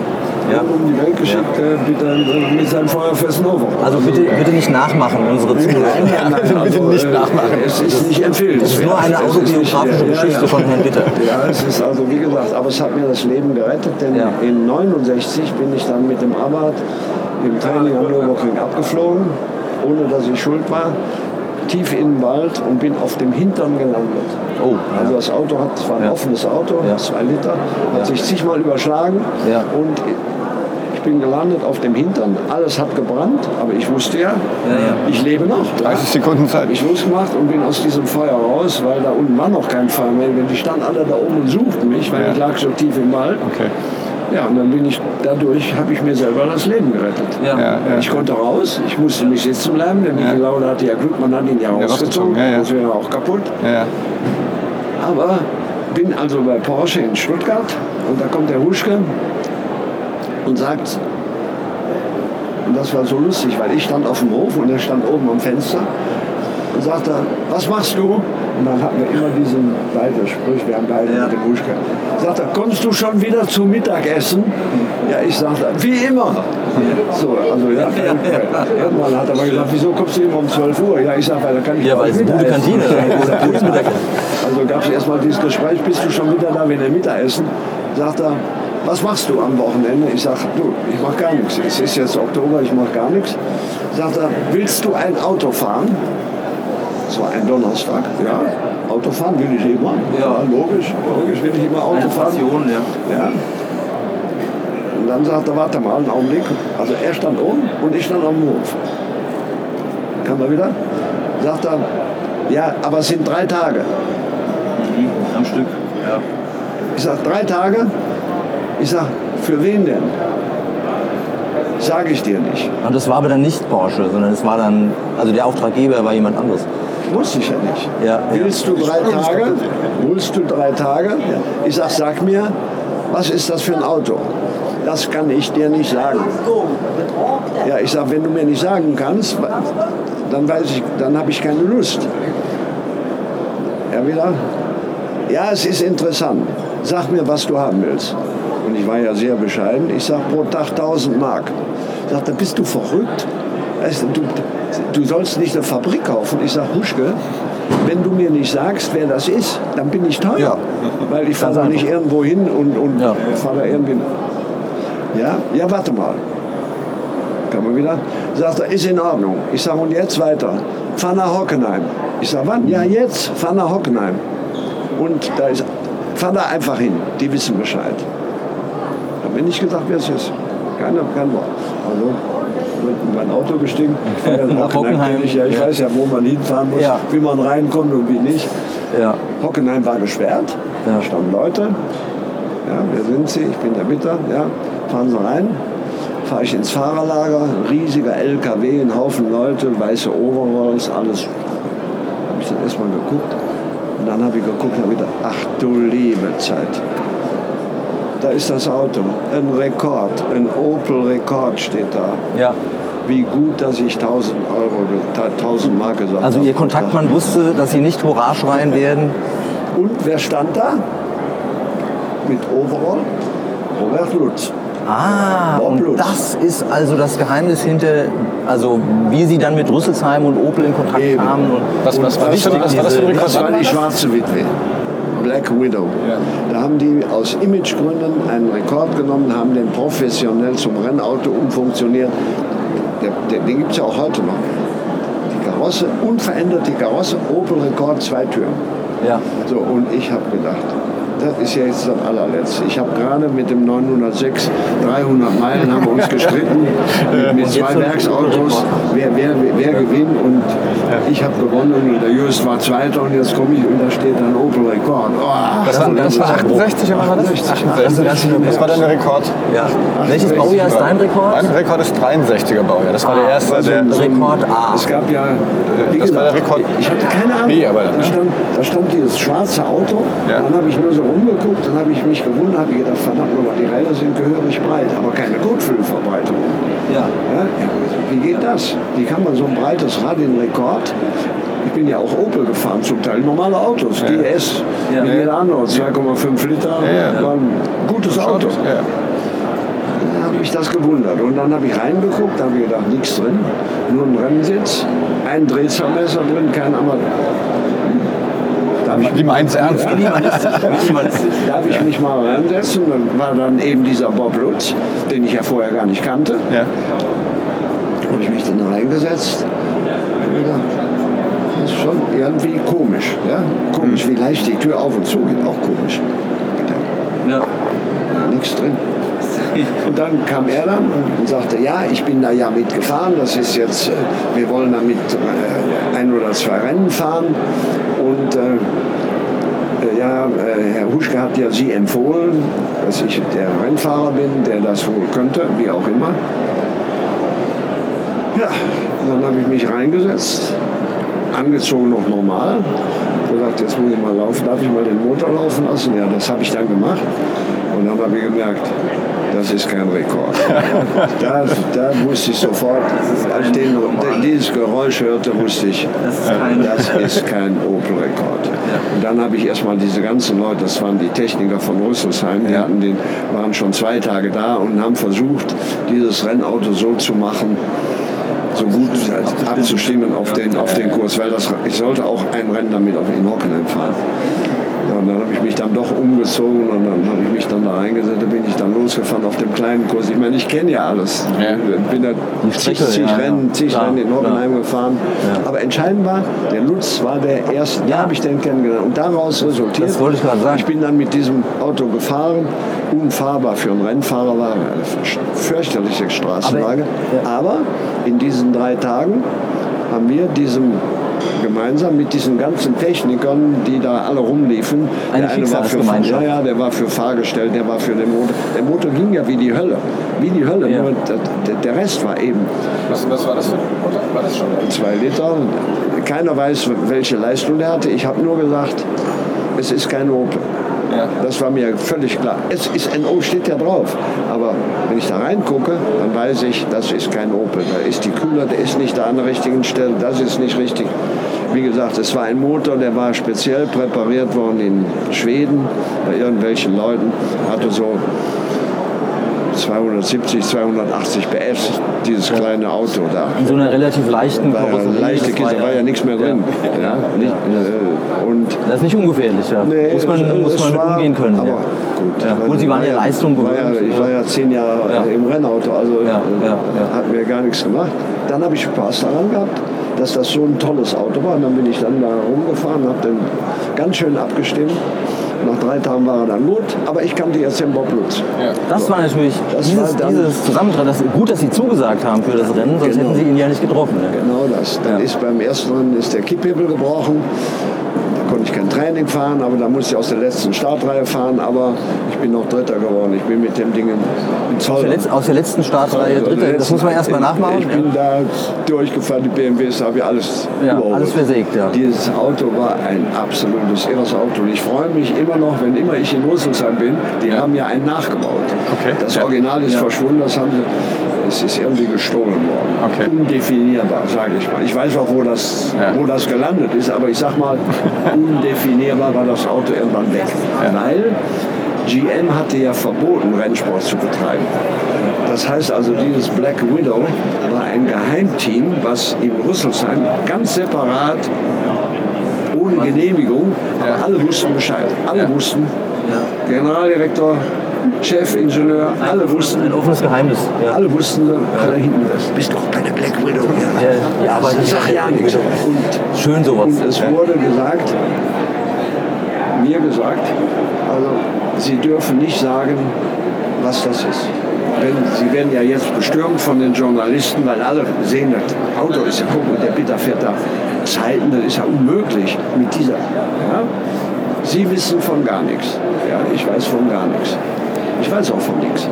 Ja. um die Welt geschickt äh, mit, äh, mit seinem feuerfesten Overall. Also bitte, bitte nicht nachmachen, unsere Zuhörer. Nein, nein, bitte nicht äh, nachmachen. Es ist nicht empfehlenswert. Das ist nur eine Es autobiografische Geschichte von Herrn Bitter. Ja, es ist also wie gesagt, aber es hat mir das Leben gerettet, denn Ja. in 69 bin ich dann mit dem Abarth im Training am Nürburgring abgeflogen, ohne dass ich schuld war, tief in den Wald und bin auf dem Hintern gelandet. Oh, Also das Auto hat, es war ein Ja. offenes Auto, Ja. zwei Liter, hat sich zigmal überschlagen Ja. und ich bin gelandet auf dem Hintern. Alles hat gebrannt, aber ich wusste ja, Ja, ja. ich lebe noch. 30 Sekunden Zeit. Ich losgemacht und bin aus diesem Feuer raus, weil da unten war noch kein Feuer mehr. Die standen alle da oben und suchten mich, weil Ja. ich lag so tief im Wald. Okay. Ja, und dann bin ich dadurch, habe ich mir selber das Leben gerettet. Ja. Ja, ja. Ich konnte raus, ich musste nicht sitzen bleiben, denn Ja. die Lauda hatte ja Glück, man hat ihn ja rausgezogen, rausgezogen, ja, ja. das wäre auch kaputt. Aber bin also bei Porsche in Stuttgart und da kommt der Huschke und sagt, und das war so lustig, weil ich stand auf dem Hof und er stand oben am Fenster und sagte, was machst du? Und dann hatten wir immer diesen beide Sprüche, wir haben beide Ja. mit dem Huschke. Sagt er, kommst du schon wieder zum Mittagessen? Ja, ich sagte, wie immer. So, also ja, irgendwann hat er aber gesagt, wieso kommst du immer um 12 Uhr? Ja, ich sag, weil da kann ich Ja, weil es eine gute. Kantine ist. Also gab es erstmal dieses Gespräch, bist du schon wieder da, wenn wir Mittagessen? Sagt er, was machst du am Wochenende? Ich sage, du, ich mache gar nichts. Es ist jetzt Oktober, ich mache gar nichts. Sagt er, willst du ein Auto fahren? Es war ein Donnerstag, ja. Autofahren will ich immer. Ja, logisch, logisch will ich immer Auto Eine fahren. Passion, ja. Ja. Und dann sagt er, warte mal einen Augenblick. Also er stand oben und ich stand am Hof. Kann man wieder? Sagt er, ja, aber es sind drei Tage. Mhm, Am Stück. Ja. Ich sag, drei Tage? Ich sag, für wen denn? Sage ich dir nicht. Und das war aber dann nicht Porsche, sondern es war dann, also der Auftraggeber war jemand anderes. Wusste ich ja nicht. Ja, Willst du drei Tage? Willst du drei Tage? Ich sag, sag mir, was ist das für ein Auto? Das kann ich dir nicht sagen. Ja, ich sag, wenn du mir nicht sagen kannst, dann weiß ich, dann habe ich keine Lust. Er wieder, ja, es ist interessant. Sag mir, was du haben willst. Und ich war ja sehr bescheiden. Ich sag pro Tag 1000 Mark. Sagt er, bist du verrückt? Weißt du, du, sollst nicht eine Fabrik kaufen. Ich sag, Huschke, wenn du mir nicht sagst, wer das ist, dann bin ich teuer. Weil ich fahre da nicht irgendwo hin und, und Ja. fahre da irgendwie. Ja, ja, warte mal. Kann man wieder? Sagt er, ist in Ordnung. Ich sage, und jetzt weiter. Fahr nach Hockenheim. Ich sage, wann? Ja, jetzt. Fahr nach Hockenheim. Und da ist, fahr da einfach hin. Die wissen Bescheid. Da bin ich gesagt, wer es ist. Keiner, kein Wort. In mein Auto ja *laughs* nach Hockenheim. Ich, ja, ich Ja. weiß ja, wo man hinfahren muss, Ja. wie man reinkommt und wie nicht. Ja. Hockenheim war gesperrt. Ja. Da standen Leute. Ja, wer sind Sie? Ich bin der Bitter. Ja, fahren Sie rein. Fahre ich ins Fahrerlager. Ein riesiger LKW, ein Haufen Leute, weiße Overalls, alles. Habe ich dann erstmal geguckt. Und dann habe ich geguckt und habe gedacht, ach du liebe Zeit. Da ist das Auto. Ein Rekord. Ein Opel Rekord steht da. ja. Wie gut, dass ich 1000 Euro, ge- 1000 Mark gesagt Also habe. Ihr Kontaktmann wusste, dass Sie nicht Hurra schreien werden. Und wer stand da? Mit Overall? Robert Lutz. Ah, Bob und Lutz. das ist also das Geheimnis hinter, also wie Sie dann mit Rüsselsheim und Opel in Kontakt Eben. kamen. Und, Was, was, war das für, was war das für ein Rekord? Das war die schwarze Witwe. Black Widow. Da haben die aus Imagegründen einen Rekord genommen, haben den professionell zum Rennauto umfunktioniert. Der, der, den gibt es ja auch heute noch. Die Karosse, unverändert die Karosse, Opel Rekord, zwei Türen. ja. So, und ich habe gedacht, das ist ja jetzt das allerletzte. Ich habe gerade mit dem 906 300 Meilen haben wir uns gestritten *laughs* mit, mit zwei Werksautos, wer, wer, wer gewinnt und ich habe gewonnen und der Just war Zweiter und jetzt komme ich und da steht dann Opel Rekord. Oh, Das war, das war 68 oder was war das? 68. Das war dein Rekord. ja. Welches Baujahr ist dein Rekord? Mein Rekord ist 63er Baujahr. Das war der erste. Also Der, Rekord A. Es gab ja, wie Das war der Rekord ich hatte keine Ahnung. B, aber da, stand, da stand dieses schwarze Auto, Ja. dann habe ich nur so rumgeguckt, dann habe ich mich gewundert, habe gedacht, verdammt nochmal, die Räder sind gehörig breit, aber keine Kotfüllverbreitung. Ja. Ja, wie geht das? Wie kann man so ein breites Rad in Rekord? Ich bin ja auch Opel gefahren, zum Teil normale Autos, GS, Ja. wie jeder andere, 2,5 Liter, Ja. war ein gutes Auto. Ja. Dann habe ich das gewundert. Und dann habe ich reingeguckt, da habe ich gedacht, nichts drin. Nur ein Rennsitz, ein Drehzahlmesser drin, kein Amateur. Darf ich, Die meint's ernst. *laughs* darf ich mich mal reinsetzen? Dann war dann eben dieser Bob Lutz, den ich ja vorher gar nicht kannte. Ja. habe ich mich dann reingesetzt. Das ist schon irgendwie komisch. Ja? Komisch, wie leicht die Tür auf und zu geht, auch komisch. Ja. nichts drin. *laughs* Und dann kam er dann und sagte, ja, ich bin da ja mitgefahren, das ist jetzt, äh, wir wollen damit äh, ein oder zwei Rennen fahren und äh, äh, ja, Herr Huschke hat ja Sie empfohlen, dass ich der Rennfahrer bin, der das wohl könnte, wie auch immer. Ja, dann habe ich mich reingesetzt, angezogen noch normal, gesagt, jetzt muss ich mal laufen, darf ich mal den Motor laufen lassen? Ja, das habe ich dann gemacht und dann habe ich gemerkt, das ist kein Rekord. *laughs* da, da wusste ich sofort, als ich den, dieses Geräusch hörte, wusste ich, Das ist kein- das ist kein Opel-Rekord. Und dann habe ich erstmal diese ganzen Leute, das waren die Techniker von Rüsselsheim, die hatten den, waren schon zwei Tage da und haben versucht, dieses Rennauto so zu machen, so gut abzustimmen auf den, auf den Kurs, weil das, ich sollte auch ein Rennen damit auf in Hockenheim fahren. Und dann habe ich mich dann doch umgezogen und dann habe ich mich dann da reingesetzt, da bin ich dann losgefahren auf dem kleinen Kurs. Ich meine, ich kenne ja alles. Ja. Ich bin da zig, zig ja, Rennen, ja. zig Klar, Rennen in Hockenheim gefahren. Aber entscheidend war, der Lutz war der erste, da habe ich den kennengelernt. Und daraus resultiert, Das wollte ich gerade sagen. ich bin dann mit diesem Auto gefahren, unfahrbar für einen Rennfahrer war eine fürchterliche Straßenlage. Aber- Aber in diesen drei Tagen haben wir diesem gemeinsam mit diesen ganzen Technikern, die da alle rumliefen. Eine der eine war für, Schicksalsgemeinschaft. ja, ja, der war für Fahrgestell, der war für den Motor. Der Motor ging ja wie die Hölle. Wie die Hölle. Ja. Nur der, der- der Rest war eben Was, was war das für ein Motor? War das schon? zwei Liter. Keiner weiß, welche Leistung der hatte. Ich habe nur gesagt, es ist kein Opel. Ja. Das war mir völlig klar. Es ist NO, steht ja drauf. Aber wenn ich da reingucke, dann weiß ich, das ist kein Opel. Da ist die Kühler, der ist nicht da an der richtigen Stelle. Das ist nicht richtig. Wie gesagt, es war ein Motor, der war speziell präpariert worden in Schweden bei irgendwelchen Leuten. Hatte so 270, 280 PS, dieses kleine Auto da. In so einer relativ leichten War ja Karosserie. eine leichte Kiste, war ja nichts mehr drin. Ja. Ja, Ja. nicht, äh, und Das ist nicht ungefährlich, ja. Nee, muss man, muss man mit war- umgehen können. Aber ja. gut. Ja. Und Sie waren war ja Leistung ja, gewöhnt. Ich war ja zehn Jahre Ja. im Rennauto, also Ja, ja, ja. hat mir gar nichts gemacht. Dann habe ich Spaß daran gehabt, dass das so ein tolles Auto war. Und dann bin ich dann da rumgefahren, habe den ganz schön abgestimmt. Nach drei Tagen war er dann gut, aber ich kannte jetzt den Bob Lutz. Das war natürlich Das dieses, war dann- dieses Zusammentreffen. Das, gut, dass Sie zugesagt haben für das Rennen, sonst Genau. hätten Sie ihn ja nicht getroffen. Ne? Genau das. Dann Ja. ist beim ersten Rennen ist der Kipphebel gebrochen. Ich kein Training fahren, aber da musste ich aus der letzten Startreihe fahren. Aber ich bin noch Dritter geworden. Ich bin mit dem Ding in Aus Zoll. aus der letzten Startreihe, dritte, das muss man erstmal nachmachen. Ich bin da durchgefahren, die BMWs, habe ich alles Ja, überholt. alles versägt, ja. Dieses Auto war ein absolutes irres Auto. Und ich freue mich immer noch, wenn immer ich in Rüsselsheim bin, die haben ja einen nachgebaut. Okay. Das Ja. Original ist verschwunden, das haben sie, es ist irgendwie gestohlen worden. Okay. Undefinierbar, sage ich mal. Ich weiß auch, wo das, Ja. wo das gelandet ist, aber ich sag mal, *laughs* undefinierbar war das Auto irgendwann weg. Weil GM hatte ja verboten, Rennsport zu betreiben. Das heißt also, dieses Black Widow war ein Geheimteam, was in Rüsselsheim ganz separat, ohne Genehmigung, aber alle wussten Bescheid. Alle wussten, Generaldirektor, Chefingenieur, alle wussten, Ein offenes Geheimnis. Ja. alle wussten, da hinten das. Bist doch bei der Black Widow hier. Ja, die arbeiten Sag ja nichts. Und Schön sowas. und es wurde gesagt, mir gesagt, also Sie dürfen nicht sagen, was das ist. Wenn, Sie werden ja jetzt bestürmt von den Journalisten, weil alle sehen, das Auto ist ja, guck mal, der Peter fährt da Zeiten, das ist ja unmöglich mit dieser. Ja? Sie wissen von gar nichts. Ja, ich weiß von gar nichts. Ich weiß auch von nichts.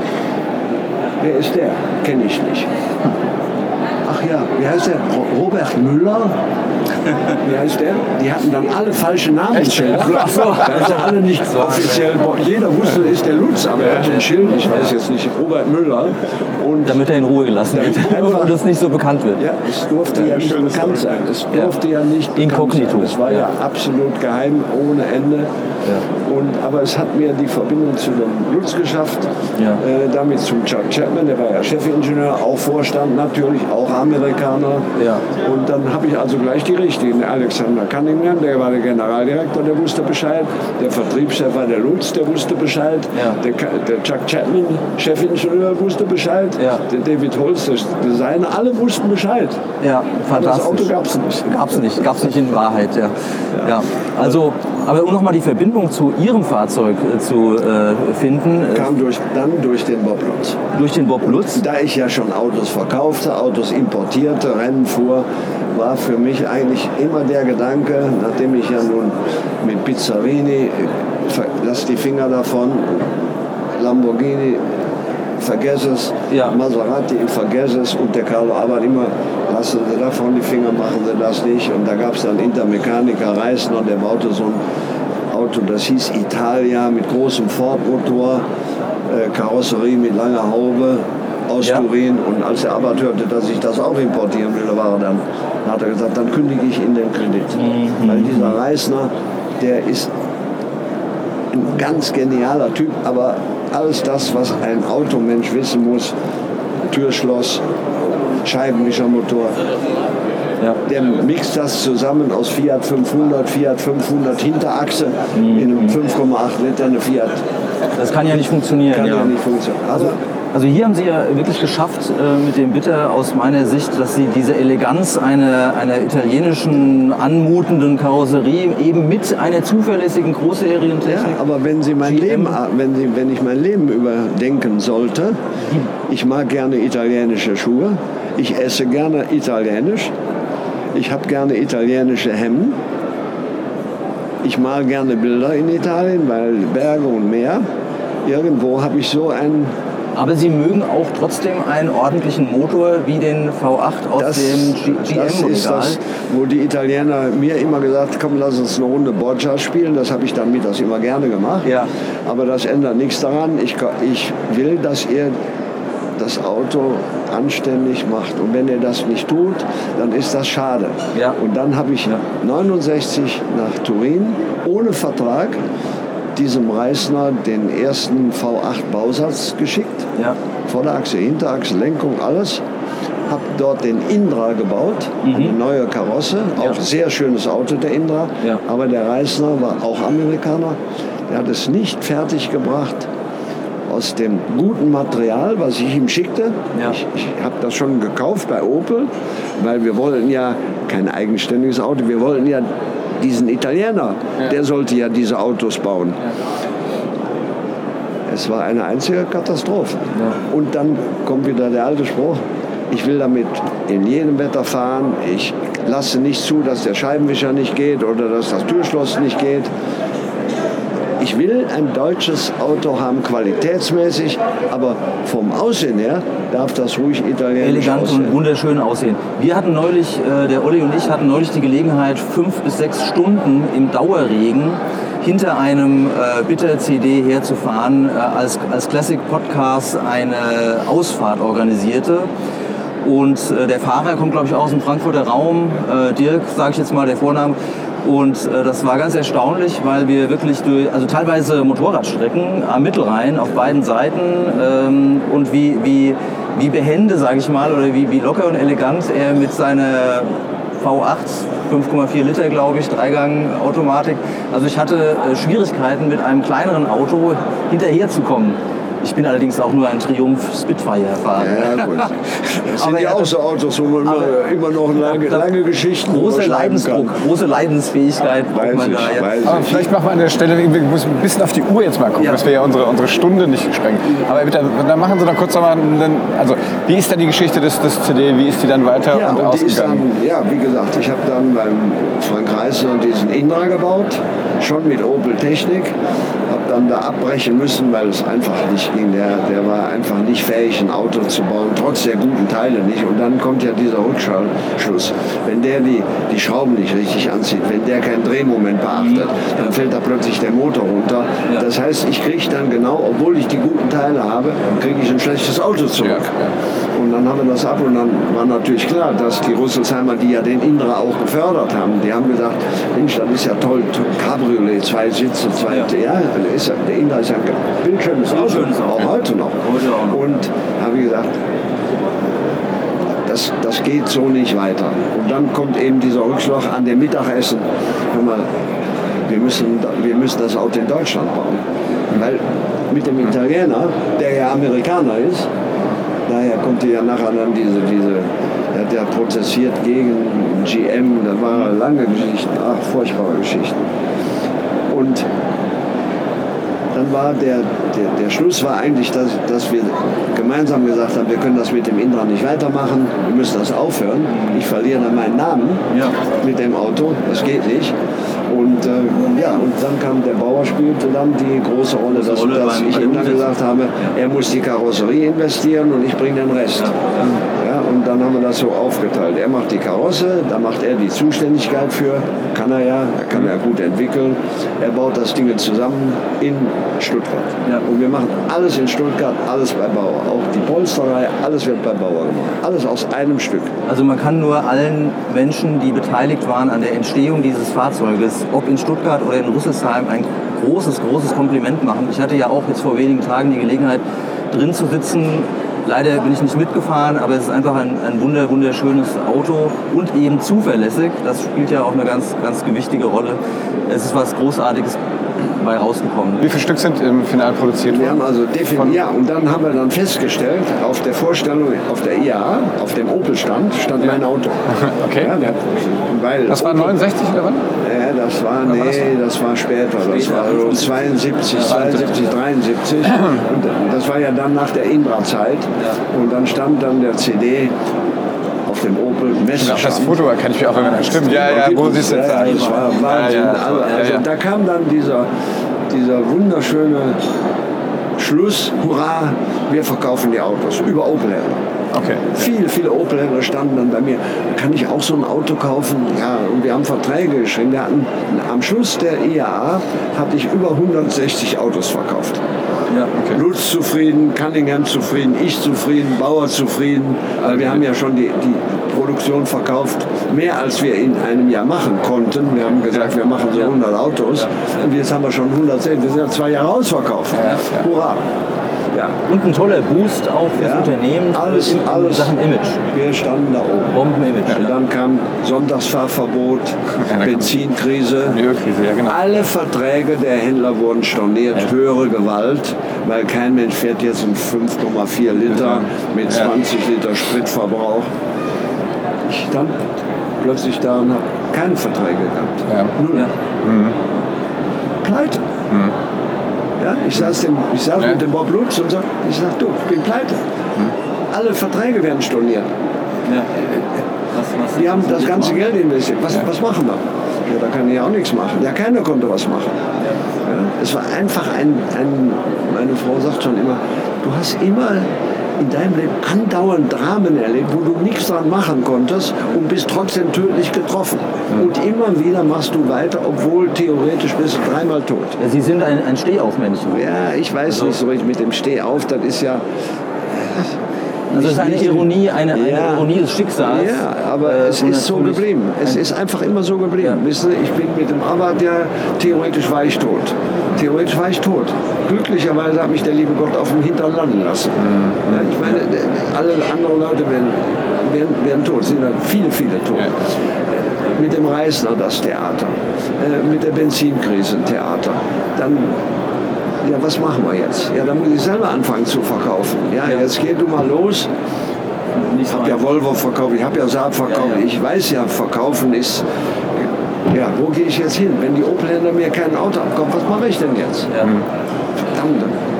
Wer ist der? Kenne ich nicht. Ach ja, wie heißt der? Ro- Robert Müller? Wie heißt der? Die hatten dann alle falsche Namensschilder. Ach so. Da ist er alle nicht offiziell. Jeder wusste, ist der Lutz, aber er hatte ein Schild, ich weiß jetzt nicht, Robert Müller. Und Damit er in Ruhe gelassen wird. Damit einfach- Und das nicht so bekannt wird. ja, es durfte ja nicht bekannt sein. Es Ja. durfte ja nicht bekannt Inkognito. sein. Es war ja. Ja. absolut geheim, ohne Ende. Und, aber es hat mir die Verbindung zu dem Lutz geschafft. Ja. Äh, damit zum Chuck Chapman, der war ja Chefingenieur, auch Vorstand natürlich, auch Amerikaner. Ja. Und dann habe ich also gleich die richtigen. Alexander Cunningham, der war der Generaldirektor, der wusste Bescheid. Der Vertriebschef war der Lutz, der wusste Bescheid. Ja. Der, der Chuck Chapman, Chefingenieur, wusste Bescheid. Ja. Der David Holz, der Designer, alle wussten Bescheid. Ja, fantastisch. Das Auto gab es nicht. Gab's nicht, gab's nicht in Wahrheit, ja. Also, aber um nochmal die Verbindung zu Ihrem Fahrzeug äh, zu äh, finden, äh, Kam durch, dann durch den Bob Lutz. durch den Bob Lutz. Da ich ja schon Autos verkaufte, Autos importierte, Rennen fuhr, war für mich eigentlich immer der Gedanke, nachdem ich ja nun mit Pizzarini, lass die Finger davon, Lamborghini, vergess es, Ja. Maserati, vergess es und der Carlo Abarth immer, lassen Sie davon die Finger, machen Sie das nicht. Und da gab es dann Intermechaniker Reisner, der baute so ein Auto, das hieß Italia mit großem Ford-Motor, äh, Karosserie mit langer Haube aus Ja. Turin. Und als der Abarth hörte, dass ich das auch importieren will, war er dann, hat er gesagt, dann kündige ich Ihnen den Kredit. Weil dieser Reisner, der ist ein ganz genialer Typ, aber alles das, was ein Automensch wissen muss, Türschloss, Scheibenwischermotor, Ja. Der mixt das zusammen aus Fiat 500, Fiat 500 Hinterachse Mhm. in einem 5,8 Liter eine Fiat. Das kann ja nicht funktionieren. Kann ja, ja. nicht funktionieren. Also, Also hier haben Sie ja wirklich geschafft äh, mit dem Bitter aus meiner Sicht, dass Sie diese Eleganz einer, einer italienischen anmutenden Karosserie eben mit einer zuverlässigen ja, Großserientechnik. aber wenn, Sie mein GM. Leben, wenn, Sie, wenn ich mein Leben überdenken sollte, ich mag gerne italienische Schuhe, ich esse gerne italienisch, ich habe gerne italienische Hemden, ich mal gerne Bilder in Italien, weil Berge und Meer. Irgendwo habe ich so ein Aber Sie mögen auch trotzdem einen ordentlichen Motor wie den V8 aus dem G- das ist das, wo die Italiener mir immer gesagt komm, lass uns eine Runde Boccia spielen. Das habe ich dann mit das immer gerne gemacht. Ja. Aber das ändert nichts daran. Ich, ich will, dass ihr das Auto anständig macht. Und wenn ihr das nicht tut, dann ist das schade. Ja. Und dann habe ich 69 nach Turin ohne Vertrag diesem Reisner den ersten V8-Bausatz geschickt. Ja. Vorderachse, Hinterachse, Lenkung, alles. Habe dort den Indra gebaut, eine neue Karosse. Auch Mhm. Ja. sehr schönes Auto, der Indra. Ja. Aber der Reisner war auch Amerikaner. Der hat es nicht fertig gebracht aus dem guten Material, was ich ihm schickte. Ja. Ich, ich habe das schon gekauft bei Opel, weil wir wollten ja kein eigenständiges Auto, wir wollten ja diesen Italiener, der sollte ja diese Autos bauen. Es war eine einzige Katastrophe. Und dann kommt wieder der alte Spruch, ich will damit in jedem Wetter fahren, ich lasse nicht zu, dass der Scheibenwischer nicht geht oder dass das Türschloss nicht geht. Ich will ein deutsches Auto haben, qualitätsmäßig, aber vom Aussehen her darf das ruhig italienisch elegant aussehen. und wunderschön aussehen. Wir hatten neulich, äh, der Olli und ich hatten neulich die Gelegenheit, fünf bis sechs Stunden im Dauerregen hinter einem äh, Bitter-CD herzufahren, äh, als, als Classic Podcast eine Ausfahrt organisierte. Und äh, der Fahrer kommt, glaube ich, aus dem Frankfurter Raum. Äh, Dirk, sage ich jetzt mal, der Vorname. Und äh, das war ganz erstaunlich, weil wir wirklich durch, also teilweise Motorradstrecken am Mittelrhein auf beiden Seiten ähm, und wie, wie, wie behende, sage ich mal, oder wie, wie locker und elegant er mit seiner V8, 5,4 Liter, glaube ich, Dreigang-Automatik. Also ich hatte äh, Schwierigkeiten mit einem kleineren Auto hinterherzukommen. Ich bin allerdings auch nur ein Triumph Spitfire-Fahrer. Ja, gut. *laughs* Das sind ja ja, auch so Autos, wo man aber- immer noch lange, lange Geschichten Großer überschreiben Leidensdruck, kann. große Leidensfähigkeit braucht Weiß man ich, da. Ja. weiß Aber ich. vielleicht machen wir an der Stelle, wir müssen ein bisschen auf die Uhr jetzt mal gucken, Ja. dass wir ja unsere, unsere Stunde nicht sprengen. Aber bitte, dann machen Sie doch kurz nochmal, einen- also wie ist dann die Geschichte des, des CD, wie ist die dann weiter Ja, und, und ausgegangen? dann, ja, wie gesagt, ich habe dann beim Frank Reisner diesen Indra gebaut, schon mit Opel Technik. Habe dann da abbrechen müssen, weil es einfach nicht ging. Der, der war einfach nicht fähig, ein Auto zu bauen, trotz der guten Teile nicht. Und dann kommt ja dieser Rückschluss. Wenn der die, die Schrauben nicht richtig anzieht, wenn der keinen Drehmoment beachtet, dann fällt da plötzlich der Motor runter. Das heißt, ich kriege dann genau, obwohl ich die guten Teile habe, kriege ich ein schlechtes Auto zurück. Und dann haben wir das ab und dann war natürlich klar, dass die Rüsselsheimer, die ja den Indra auch gefördert haben, die haben gesagt, Mensch, das ist ja toll, Cabriolet, zwei Sitze, zwei, ja, Ja. der Indra ist ja ein bildschönes Auto, Bildschönes Auch heute noch. Und habe ich gesagt, das, das geht so nicht weiter. Und dann kommt eben dieser Rückschlag an dem Mittagessen. Hör mal, wir müssen, wir müssen das Auto in Deutschland bauen. Weil mit dem Italiener, der ja Amerikaner ist, daher kommt ja nachher dann diese, diese er hat ja prozessiert gegen GM, das waren lange Geschichten, ach, furchtbare Geschichten. Und dann war der, der, der Schluss war eigentlich, dass, dass wir gemeinsam gesagt haben, wir können das mit dem Indra nicht weitermachen, wir müssen das aufhören. Ich verliere dann meinen Namen Ja. mit dem Auto, das geht nicht. Und äh, ja, und dann kam der Bauer spielte dann die große Rolle, dass, Rolle dass ich ihm dann gesagt habe, er muss die Karosserie investieren und ich bringe den Rest. Ja, und dann haben wir das so aufgeteilt. Er macht die Karosse, da macht er die Zuständigkeit für, kann er ja, er kann er gut entwickeln. Er baut das Ding zusammen in Stuttgart. Ja. Und wir machen alles in Stuttgart, alles bei Bauer. Auch die Polsterei, alles wird bei Bauer gemacht. Alles aus einem Stück. Also man kann nur allen Menschen, die beteiligt waren an der Entstehung dieses Fahrzeuges, ob in Stuttgart oder in Rüsselsheim, ein großes, großes Kompliment machen. Ich hatte ja auch jetzt vor wenigen Tagen die Gelegenheit, drin zu sitzen. Leider bin ich nicht mitgefahren, aber es ist einfach ein, ein wunder, wunderschönes Auto und eben zuverlässig. Das spielt ja auch eine ganz, ganz gewichtige Rolle. Es ist was Großartiges bei rausgekommen. Wie viele Stück sind im Final produziert Wir worden? haben also definiert, ja, und dann haben wir dann festgestellt, auf der Vorstellung, auf der IAA, auf dem Opel-Stand, stand mein Auto. *laughs* Okay. Ja, der, weil Das war 69 oder wann? Das war, nee, das war später. Das war so 72, 72, 73. Und das war ja dann nach der Indra-Zeit. Und dann stand dann der CD auf dem Opel Messestand. das Foto kann ich mir auch erinnern. Stimmt, ja, ja, wo sie es jetzt ja, das war Wahnsinn. Also, da kam dann dieser, dieser wunderschöne Schluss, hurra, wir verkaufen die Autos über Opel-Händler. Okay. Viele, viele Opel-Händler standen dann bei mir. Kann ich auch so ein Auto kaufen? Ja, und wir haben Verträge geschrieben. Wir hatten, am Schluss der IAA hatte ich über 160 Autos verkauft. Ja. Lutz zufrieden, Cunningham zufrieden, ich zufrieden, Bauer zufrieden. Weil wir haben ja schon die, die Produktion verkauft, mehr als wir in einem Jahr machen konnten. Wir haben gesagt, wir machen so 100 Autos. Und jetzt haben wir schon 110. Wir sind ja zwei Jahre ausverkauft. Hurra! Ja. Und ein toller Boost auch fürs Ja. Unternehmen Alles, in alles. Sachen Image. Wir standen da oben. Bombenimage. Und Ja. dann kam Sonntagsfahrverbot, Benzinkrise. Ja genau. Alle Verträge der Händler wurden storniert, höhere Gewalt, weil kein Mensch fährt jetzt einen 5,4 Liter mit 20 Liter Spritverbrauch. Ich stand plötzlich da und habe keine Verträge gehabt. Ja. Null. Ja. Pleite. Ja, ich saß, dem, ich saß Ja. mit dem Bob Lutz und sagte, ich sag, du, ich bin pleite. Alle Verträge werden storniert. Ja. Was, was, Die haben was das ganze machen? Geld investiert. Was, was machen wir? Ja, da kann ich auch nichts machen. Ja, keiner konnte was machen. Ja, es war einfach ein, ein, meine Frau sagt schon immer, du hast immer in deinem Leben andauernd Dramen erlebt, wo du nichts dran machen konntest und bist trotzdem tödlich getroffen. Und immer wieder machst du weiter, obwohl theoretisch bist du dreimal tot. Sie sind ein, ein Stehaufmännchen. Ja, ich weiß nicht so richtig mit dem Steh auf, das ist ja. Also es ist eine Ironie, eine, eine Ja. Ironie des Schicksals. Ja, aber Äh, es ist so geblieben. Es ist einfach immer so geblieben. Ja. Wissen Sie, ich bin mit dem Arbeit ja theoretisch war ich tot. Theoretisch war ich tot. Glücklicherweise hat mich der liebe Gott auf dem Hintern landen lassen. Ja, ich meine, alle anderen Leute werden, werden, werden tot, sind dann viele, viele tot. Mit dem Reisner das Theater, äh, mit der Benzinkrise ein Theater. Dann ja, was machen wir jetzt? Ja, dann muss ich selber anfangen zu verkaufen. Ja, jetzt geh du mal los. Ich habe ja. Volvo verkauft, ich habe ja Saab verkauft. Ja, ja. Ich weiß ja, verkaufen ist. Ja, wo gehe ich jetzt hin? Wenn die Opel-Händler mir kein Auto abkaufen, was mache ich denn jetzt? Ja.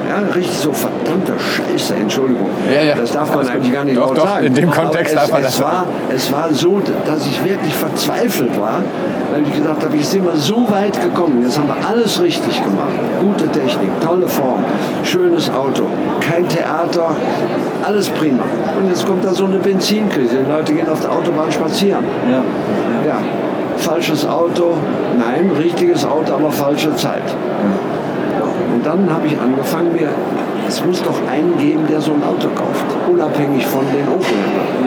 Ja, richtig so verdammte Scheiße, Entschuldigung. Ja, ja. Das darf man Alles gut. eigentlich gar nicht Doch, laut doch, sagen. in dem Kontext es, darf man es das war, es war so, dass ich wirklich verzweifelt war, weil ich gesagt habe, jetzt sind wir so weit gekommen, jetzt haben wir alles richtig gemacht. Gute Technik, tolle Form, schönes Auto, kein Theater, alles prima. Und jetzt kommt da so eine Benzinkrise. Die Leute gehen auf der Autobahn spazieren. Ja. Ja, falsches Auto, nein, richtiges Auto, aber falsche Zeit. Ja, und dann habe ich angefangen, mir, es muss doch einen geben, der so ein Auto kauft, unabhängig von den Opel.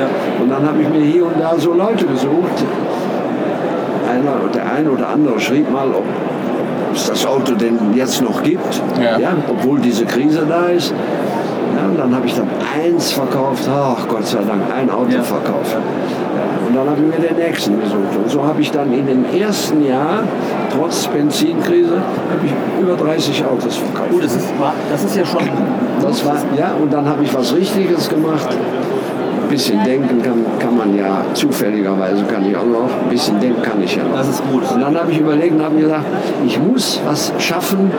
Ja. Und dann habe ich mir hier und da so Leute gesucht. Einer, der eine oder andere schrieb mal, ob es das Auto denn jetzt noch gibt, Ja. obwohl diese Krise da ist. Und dann habe ich dann eins verkauft, ach Gott sei Dank, ein Auto Ja. verkauft. Ja, und dann habe ich mir den nächsten gesucht. Und so habe ich dann in dem ersten Jahr, trotz Benzinkrise, habe ich über 30 Autos verkauft. Gut, das ist, das ist ja schon. Das war, ja, und dann habe ich was Richtiges gemacht. Ein bisschen denken kann, kann man ja zufälligerweise, kann ich auch noch. Ein bisschen denken kann ich ja noch. Das ist gut. Und dann habe ich überlegt und habe mir gesagt, ich muss was schaffen,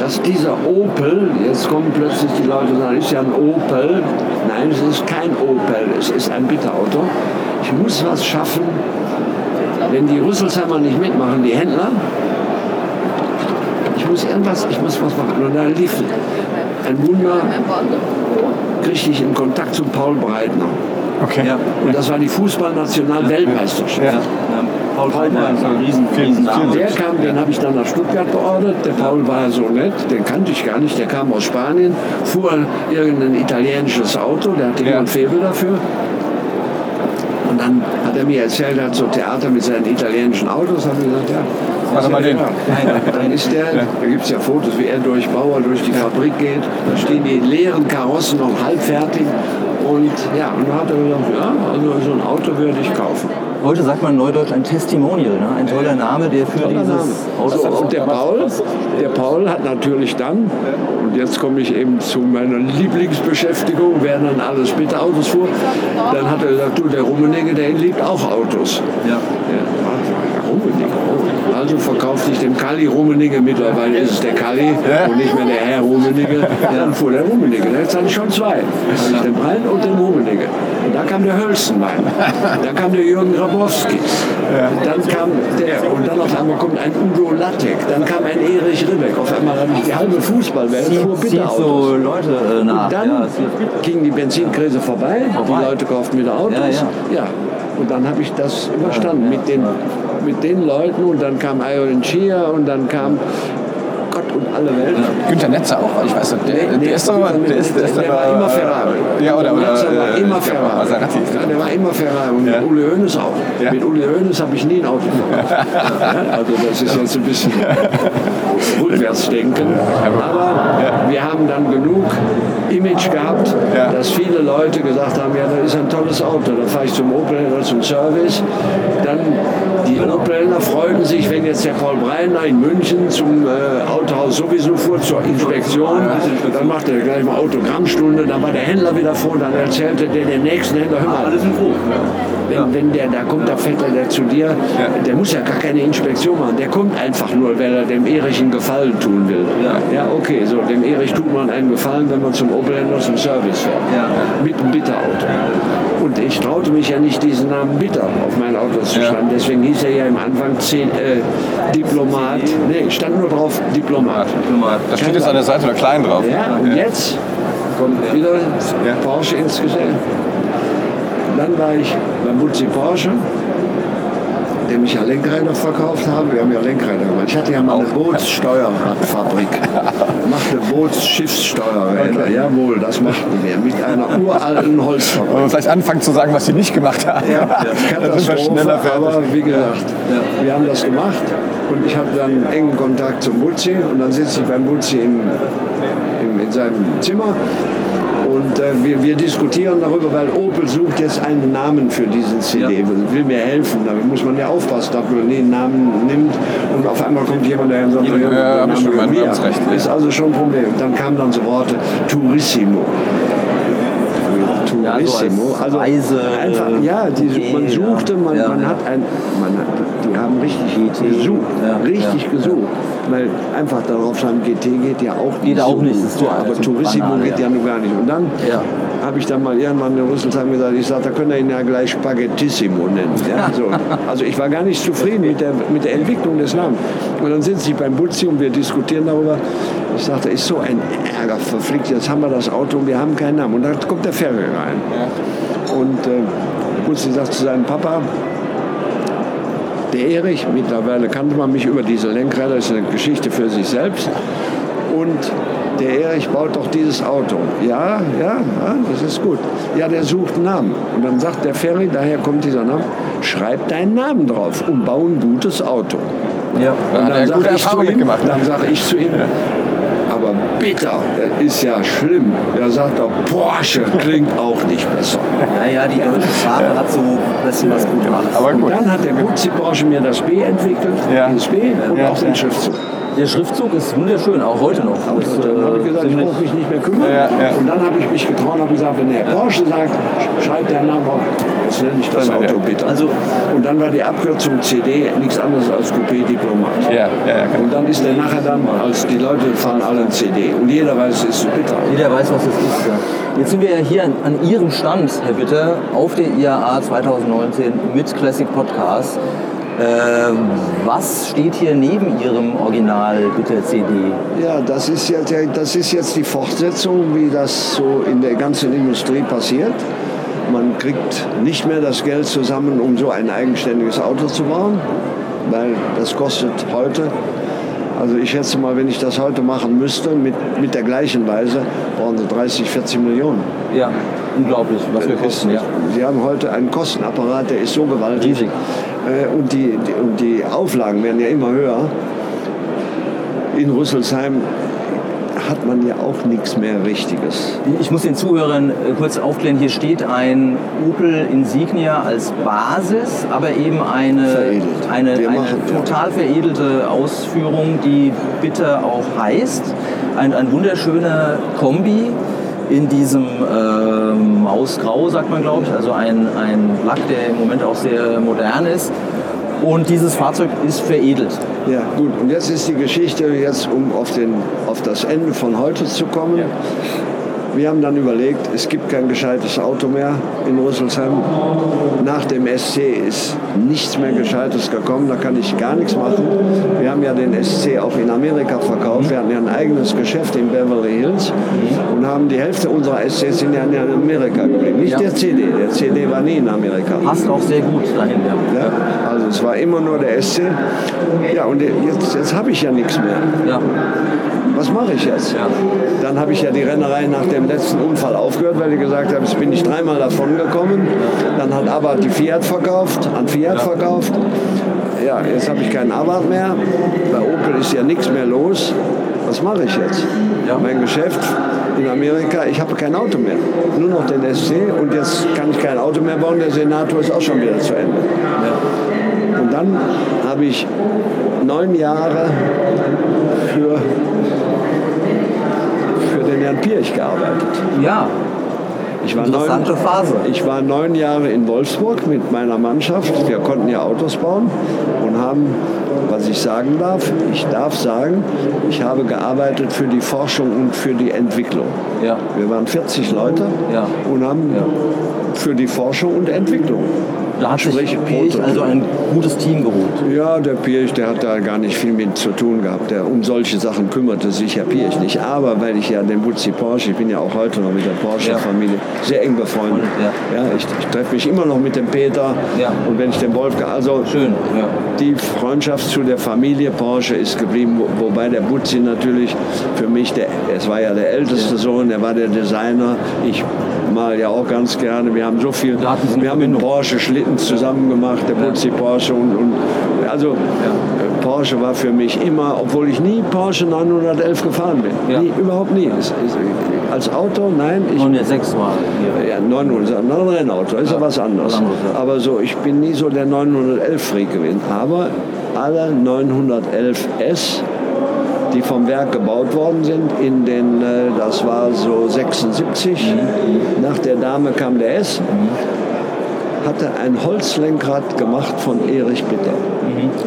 dass dieser Opel, jetzt kommen plötzlich die Leute und sagen, ist ja ein Opel. Nein, es ist kein Opel, es ist ein Bitterauto. Ich muss was schaffen, wenn die Rüsselsheimer nicht mitmachen, die Händler, ich muss irgendwas, ich muss was machen. Und da lief ein Wunder, kriegte ich in Kontakt zu Paul Breitner. Okay. Ja. Und das war die Fußballnational-Weltmeisterschaft. Ja. Ja. Paul Breitner ist ein riesen, riesen. Der kam, den habe ich dann nach Stuttgart beordert. Der Paul war so nett, den kannte ich gar nicht. Der kam aus Spanien, fuhr irgendein italienisches Auto, der hatte Ja. jemand Faible dafür. Hat er mir erzählt, er hat so Theater mit seinen italienischen Autos. Habe ich gesagt, ja. Warte mal den. Dann ist der, da gibt es ja Fotos, wie er durch Bauer, durch die Fabrik geht. Da stehen die leeren Karossen noch halb fertig. Und ja, und dann hat er gesagt, ja, also so ein Auto würde ich kaufen. Heute sagt man neudeutsch ein Testimonial, ne? ein toller Name, der für Toller dieses Name. Auto und der Paul, der Paul hat natürlich dann, und jetzt komme ich eben zu meiner Lieblingsbeschäftigung, wer dann alles später Autos fuhr, dann hat er gesagt, du, der Rummenigge, der liebt auch Autos. Ja. Ja. Also verkaufte ich dem Kali Rummenigge, mittlerweile ist es der Kali und nicht mehr der Herr Rummenigge. Dann fuhr der Rummenigge, jetzt hatte ich schon zwei. Ich den Brein und den Rummenigge. Und da kam der Hölzenbein, da kam der Jürgen Grabowski, dann kam der, und dann auf einmal kommt ein Udo Lattek, dann kam ein Erich Ribbeck, auf einmal die halbe Fußballwelt fuhr bitte so Leute äh, nach. Dann ja, ging die Benzinkrise vorbei, Vorbei. die Leute kauften wieder Autos. Ja, Ja, Und dann habe ich das überstanden mit, den, mit den Leuten. Und dann kam Iron Chia und dann kam und alle Welt. Günther Netzer auch, ich weiß nicht, der, der ist doch mal, der ist, der ist der war immer Ferrari. Ja, oder, oder Netzer war äh, immer Ferrari. Maserati. Ja, der war immer Ferrari und Ja. Uli Hoeneß auch. Ja. Mit Uli Hoeneß habe ich nie ein Auto *laughs* ja, also das ist jetzt ein bisschen *laughs* Rückwärtsdenken. Aber wir haben dann genug Image gehabt, dass viele Leute gesagt haben, ja, das ist ein tolles Auto. Dann fahre ich zum Opel zum Service. Dann die Opelner freuten sich, wenn jetzt der Paul Breiner in München zum äh, Autohaus sowieso fuhr zur Inspektion. Dann machte er gleich mal Autogrammstunde. Dann war der Händler wieder froh. Dann erzählte der den nächsten Händler, hör mal, wenn, wenn der da kommt, da fährt er der zu dir, der muss ja gar keine Inspektion machen. Der kommt einfach nur, weil er dem Erich einen Gefallen tun will. Ja, okay, so dem Erich tut man einen Gefallen, wenn man zum Opelhändler zum Service fährt. Mit einem Bitterauto. Und ich traute mich ja nicht, diesen Namen Bitter auf mein Auto zu schreiben. Deswegen hieß er ja im Anfang 10, äh, Diplomat. Nee, stand nur drauf Diplomat. Da steht jetzt an der Seite noch klein drauf. Ja, und jetzt kommt wieder Porsche ins Geschäft. Dann war ich beim Butzi Porsche, dem ich ja Lenkräder verkauft habe. Wir haben ja Lenkräder gemacht. Ich hatte ja mal eine Bootssteuerradfabrik. *laughs* Machte Bootsschiffssteuerräder. Jawohl, das machten wir mit einer uralten Holzfabrik. Wollen wir vielleicht anfangen zu sagen, was sie nicht gemacht haben? Ja, *laughs* wir Katastrophe, aber wie gesagt, wir haben das gemacht und ich habe dann engen Kontakt zum Butzi und dann sitze ich beim Butzi in, in, in seinem Zimmer und äh, wir, wir diskutieren darüber, weil Opel sucht jetzt einen Namen für diesen CD, will mir helfen, da muss man ja aufpassen, dass man einen Namen nimmt und auf einmal kommt jemand, der sagt, Ja, hab ich schon, mein mir. Namensrecht, ja. ist also schon ein Problem. Dann kamen dann so Worte Turissimo. Ja, so als Turissimo. Also Reise- einfach, ja, die, GT, man suchte, man, ja. man hat ein, man hat, die haben richtig GT, gesucht, ja, richtig ja. gesucht, weil einfach darauf schreiben, GT geht ja auch nicht Geht auch so nicht, gut. das ist so aber alt, Turissimo banal, geht ja. nun gar nicht. Und dann habe ich dann mal irgendwann in Rüsselsheim gesagt, ich sage, da könnt ihr ihn ja gleich Spaghettissimo nennen. So. Also ich war gar nicht zufrieden mit der, mit der Entwicklung des Namens. Und dann sitze ich beim Butzi und wir diskutieren darüber. Ich sagte, ist so ein Ärger verflickt, jetzt haben wir das Auto und wir haben keinen Namen. Und dann kommt der Ferry rein. Und äh, Butzi sagt zu seinem Papa, der Erich, mittlerweile kannte man mich über diese Lenkräder, das ist eine Geschichte für sich selbst. Und der Erich baut doch dieses Auto. Ja, ja, ja, das ist gut. Ja, der sucht einen Namen. Und dann sagt der Ferry, daher kommt dieser Name, schreib deinen Namen drauf und bau ein gutes Auto. Ja. Er Dann gute sag ich zu ihm, dann sage ich zu ihm, aber bitter, das ist ja schlimm. Er sagt doch, Porsche klingt auch nicht besser. ja, ja, die deutsche Sprache hat so ein bisschen was gut gemacht. Aber Und gut. dann hat der Butzi Porsche mir das B entwickelt, Ja. das B und Ja. auch den Schriftzug. Der Schriftzug ist wunderschön, auch heute noch. Und Ist, dann habe ich äh, gesagt, ich brauche mich nicht mehr kümmern. Ja, ja. Und dann habe ich mich getraut und habe gesagt, wenn der Porsche sagt, schreibt der Name auf, jetzt nenne ich das Auto bitte. Also- und dann war die Abkürzung CD nichts anderes als Coupé Diplomat. Ja, ja, ja. Und dann ist der nachher dann, als die Leute fahren alle ein CD. Und jeder weiß, es ist so bitter. Jeder weiß, was das ist. Ja. Jetzt sind wir ja hier an, an Ihrem Stand, Herr Bitter, auf der IAA 2019 mit Classic Podcast. Ähm, was steht hier neben Ihrem Original Bitter CD? Ja, das ist, jetzt, das ist jetzt die Fortsetzung, wie das so in der ganzen Industrie passiert. Man kriegt nicht mehr das Geld zusammen, um so ein eigenständiges Auto zu bauen, weil das kostet heute Also ich schätze mal, wenn ich das heute machen müsste, mit, mit der gleichen Weise, brauchen sie 30, 40 Millionen. Ja, unglaublich, was wir kosten. Ja. Sie haben heute einen Kostenapparat, der ist so gewaltig. Riesig. Äh, Und die, die, und die Auflagen werden ja immer höher. In Rüsselsheim hat man ja auch nichts mehr Richtiges. Ich muss den Zuhörern äh, kurz aufklären, hier steht ein Opel Insignia als Basis, aber eben eine, Veredelt. eine, eine total veredelte Ausführung, die Bitter auch heißt. Ein, ein wunderschöner Kombi in diesem äh, Mausgrau, sagt man glaube ich, also ein, ein Lack, der im Moment auch sehr modern ist. Und dieses Fahrzeug ist veredelt. Ja, gut. Und jetzt ist die Geschichte, jetzt um auf, den, auf das Ende von heute zu kommen. Wir haben dann überlegt, es gibt kein gescheites Auto mehr in Rüsselsheim. Nach dem SC ist nichts mehr Gescheites gekommen, da kann ich gar nichts machen. Wir haben ja den SC auch in Amerika verkauft. Wir hatten ja ein eigenes Geschäft in Beverly Hills und haben die Hälfte unserer SCs in Amerika geblieben. Nicht Ja. der CD, der CD war nie in Amerika. Passt auch sehr gut dahin. Ja. Ja, also es war immer nur der SC. Ja, und jetzt, jetzt habe ich ja nichts mehr. Ja. Was mache ich jetzt? Ja. Dann habe ich ja die Rennerei nach dem letzten Unfall aufgehört, weil ich gesagt habe, jetzt bin ich dreimal davon gekommen. Dann hat Abarth die Fiat verkauft, an Fiat verkauft. Ja, jetzt habe ich keinen Abarth mehr. Bei Opel ist ja nichts mehr los. Was mache ich jetzt? Ja. Mein Geschäft in Amerika, ich habe kein Auto mehr. Nur noch den SC und jetzt kann ich kein Auto mehr bauen. Der Senator ist auch schon wieder zu Ende. Und dann habe ich neun Jahre für, Herrn Pirch gearbeitet. ja. Ich war, Interessante neun, Phase. ich war neun Jahre in Wolfsburg mit meiner Mannschaft. Wir konnten ja Autos bauen und haben, was ich sagen darf, ich darf sagen, ich habe gearbeitet für die Forschung und für die Entwicklung. Ja. Wir waren 40 Leute Ja. und haben Ja. für die Forschung und Entwicklung Da hat sich Sprich, Pirch also ein gutes Team geholt. Ja, der Pirch, der hat da gar nicht viel mit zu tun gehabt. Der, um solche Sachen kümmerte sich Herr Pirch nicht. Aber weil ich ja den Butzi Porsche, ich bin ja auch heute noch mit der Porsche-Familie sehr eng befreundet. Ja. Ja, ich, ich treffe mich immer noch mit dem Peter Ja. und wenn ich den Wolfgang, also Schön. Ja. die Freundschaft zu der Familie Porsche ist geblieben, wo, wobei der Butzi natürlich für mich, der, es war ja der älteste Sohn, er war der Designer. Ich mal ja auch ganz gerne. Wir haben so viel, wir haben Verbindung. Porsche Schlitten zusammen gemacht, der Butzi Porsche und, und also äh, Porsche war für mich immer, obwohl ich nie Porsche 911 gefahren bin, Ja. nie, überhaupt nie. Es, es, als Auto, nein, ich 906 war hier. ja, 900, ist ein Rennauto, ist ja was anderes. anderes, ja. Aber so, ich bin nie so der 911-Freak gewesen. Aber alle 911S, die vom Werk gebaut worden sind, in den, äh, das war so 76, Mhm. nach der Dame kam der S, hatte ein Holzlenkrad gemacht von Erich Bitter.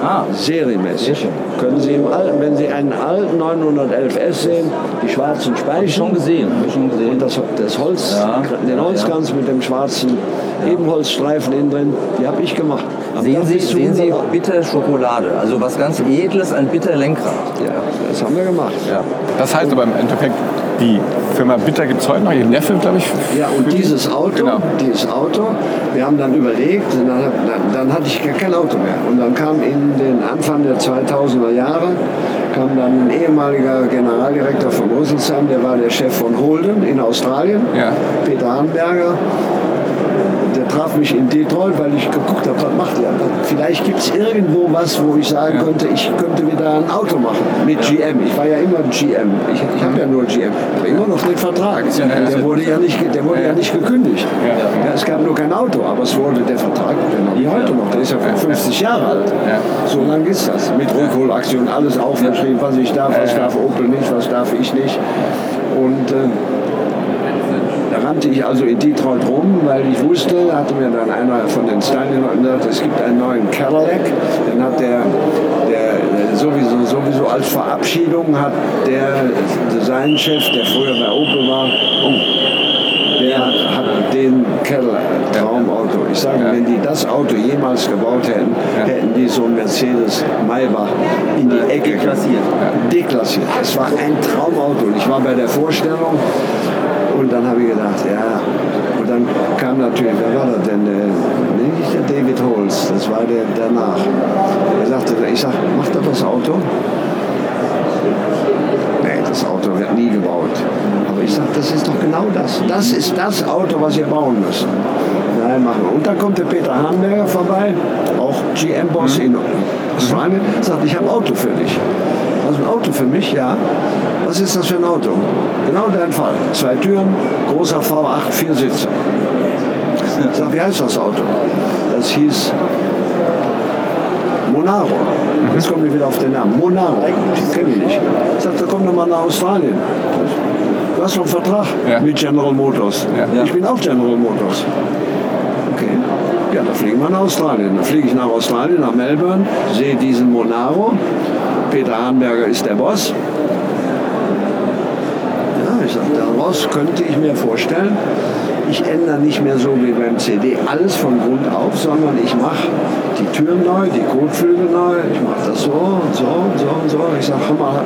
Ah, Serienmäßig. Sehr schön. Können Sie im alten, wenn Sie einen alten 911S sehen, die schwarzen hab ich Speichen. schon gesehen. Hab ich schon gesehen. Und das, das Holz, Ja, den ja, Holzkranz mit dem schwarzen Ebenholzstreifen innen drin, die habe ich gemacht. Sehen Sie, sehen Sie 100 bitter Schokolade, also was ganz Edles, ein bitter Lenkrad. Ja, das haben wir gemacht. Ja. Das heißt aber im Endeffekt, die Firma Bitter gibt es heute noch, ihr Neffe, glaube ich. Ja, und dieses Auto, Genau. dieses Auto, wir haben dann überlegt, dann, dann, dann hatte ich gar kein Auto mehr. Und dann kam in den Anfang der 2000er Jahre, kam dann ein ehemaliger Generaldirektor von Rüsselsheim, der war der Chef von Holden in Australien, Ja. Peter Hanberger. Traf mich in Detroit, weil ich geguckt habe, was macht ihr? Vielleicht gibt es irgendwo was, wo ich sagen könnte, ich könnte wieder ein Auto machen mit GM. Ich war ja immer GM. Ich, ich habe ja nur GM. Aber immer noch den Vertrag. Der wurde ja nicht, der wurde ja nicht gekündigt. Ja, es gab nur kein Auto, aber es wurde der Vertrag, ich heute noch. Der ist ja 50 Jahre alt. So lange ist das. Mit Rückholaktion, alles aufgeschrieben, was ich darf, was darf Opel nicht, was darf ich nicht. Und äh, da rannte ich also in Detroit rum, weil ich wusste, hatte mir dann einer von den Steinen gesagt, es gibt einen neuen Cadillac. Den hat der, der der sowieso, sowieso als Verabschiedung hat der Designchef, der früher bei Opel war, oh, der hat den Cadillac, Traumauto. Ich sage, wenn die das Auto jemals gebaut hätten, hätten die so ein Mercedes Maybach in die Ecke Deklassiert. deklassiert. Es war ein Traumauto. Und ich war bei der Vorstellung und dann habe ich gedacht, ja. Und dann kam natürlich, wer war das denn? Nee, nicht der David Holz, das war der danach. Er sagte, ich sag, macht er das Auto? das Auto wird nie gebaut. Aber ich sage, das ist doch genau das. Das ist das Auto, was ihr bauen müsst. Nein, machen wir. Und dann kommt der Peter Hamberger vorbei, auch GM-Boss in Australien, sagt, ich habe ein Auto für dich. Also ein Auto für mich, ja. Was ist das für ein Auto? Genau dein Fall. Zwei Türen, großer V8, vier Sitze. Ich sag, wie heißt das Auto? Das hieß Monaro. Jetzt komme ich wieder auf den Namen. Monaro. Den kenne ich nicht. Ich sagte, komm doch mal nach Australien. Du hast einen Vertrag Ja. mit General Motors. Ja. Ich bin auch General Motors. Okay. Ja, dann fliegen wir nach Australien. Dann fliege ich nach Australien, nach Melbourne, sehe diesen Monaro. Peter Hahnberger ist der Boss. Ja, daraus könnte ich mir vorstellen, ich ändere nicht mehr so wie beim CD alles von Grund auf, sondern ich mache die Türen neu, die Kotflügel neu, ich mache das so und so und so und so. Ich sage, mal,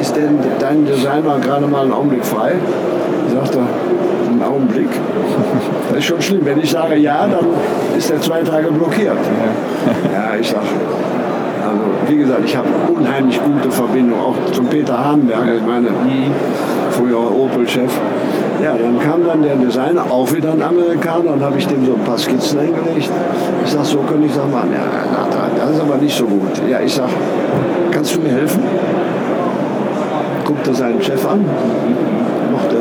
ist denn dein Designer gerade mal einen Augenblick frei? Sagt er, einen Augenblick. *laughs* Das ist schon schlimm. Wenn ich sage ja, dann ist er zwei Tage blockiert. Ja, ich sage, also wie gesagt, ich habe unheimlich gute Verbindung, auch zum Peter Hahnberger, ich meine, früherer Opel-Chef. Ja, dann kam dann der Designer, auch wieder ein Amerikaner, und habe ich dem so ein paar Skizzen hingelegt. Ich sage, so könnte ich das machen. Ja, das ist aber nicht so gut. Ja, ich sage, kannst du mir helfen? Guckte seinen Chef an, mochte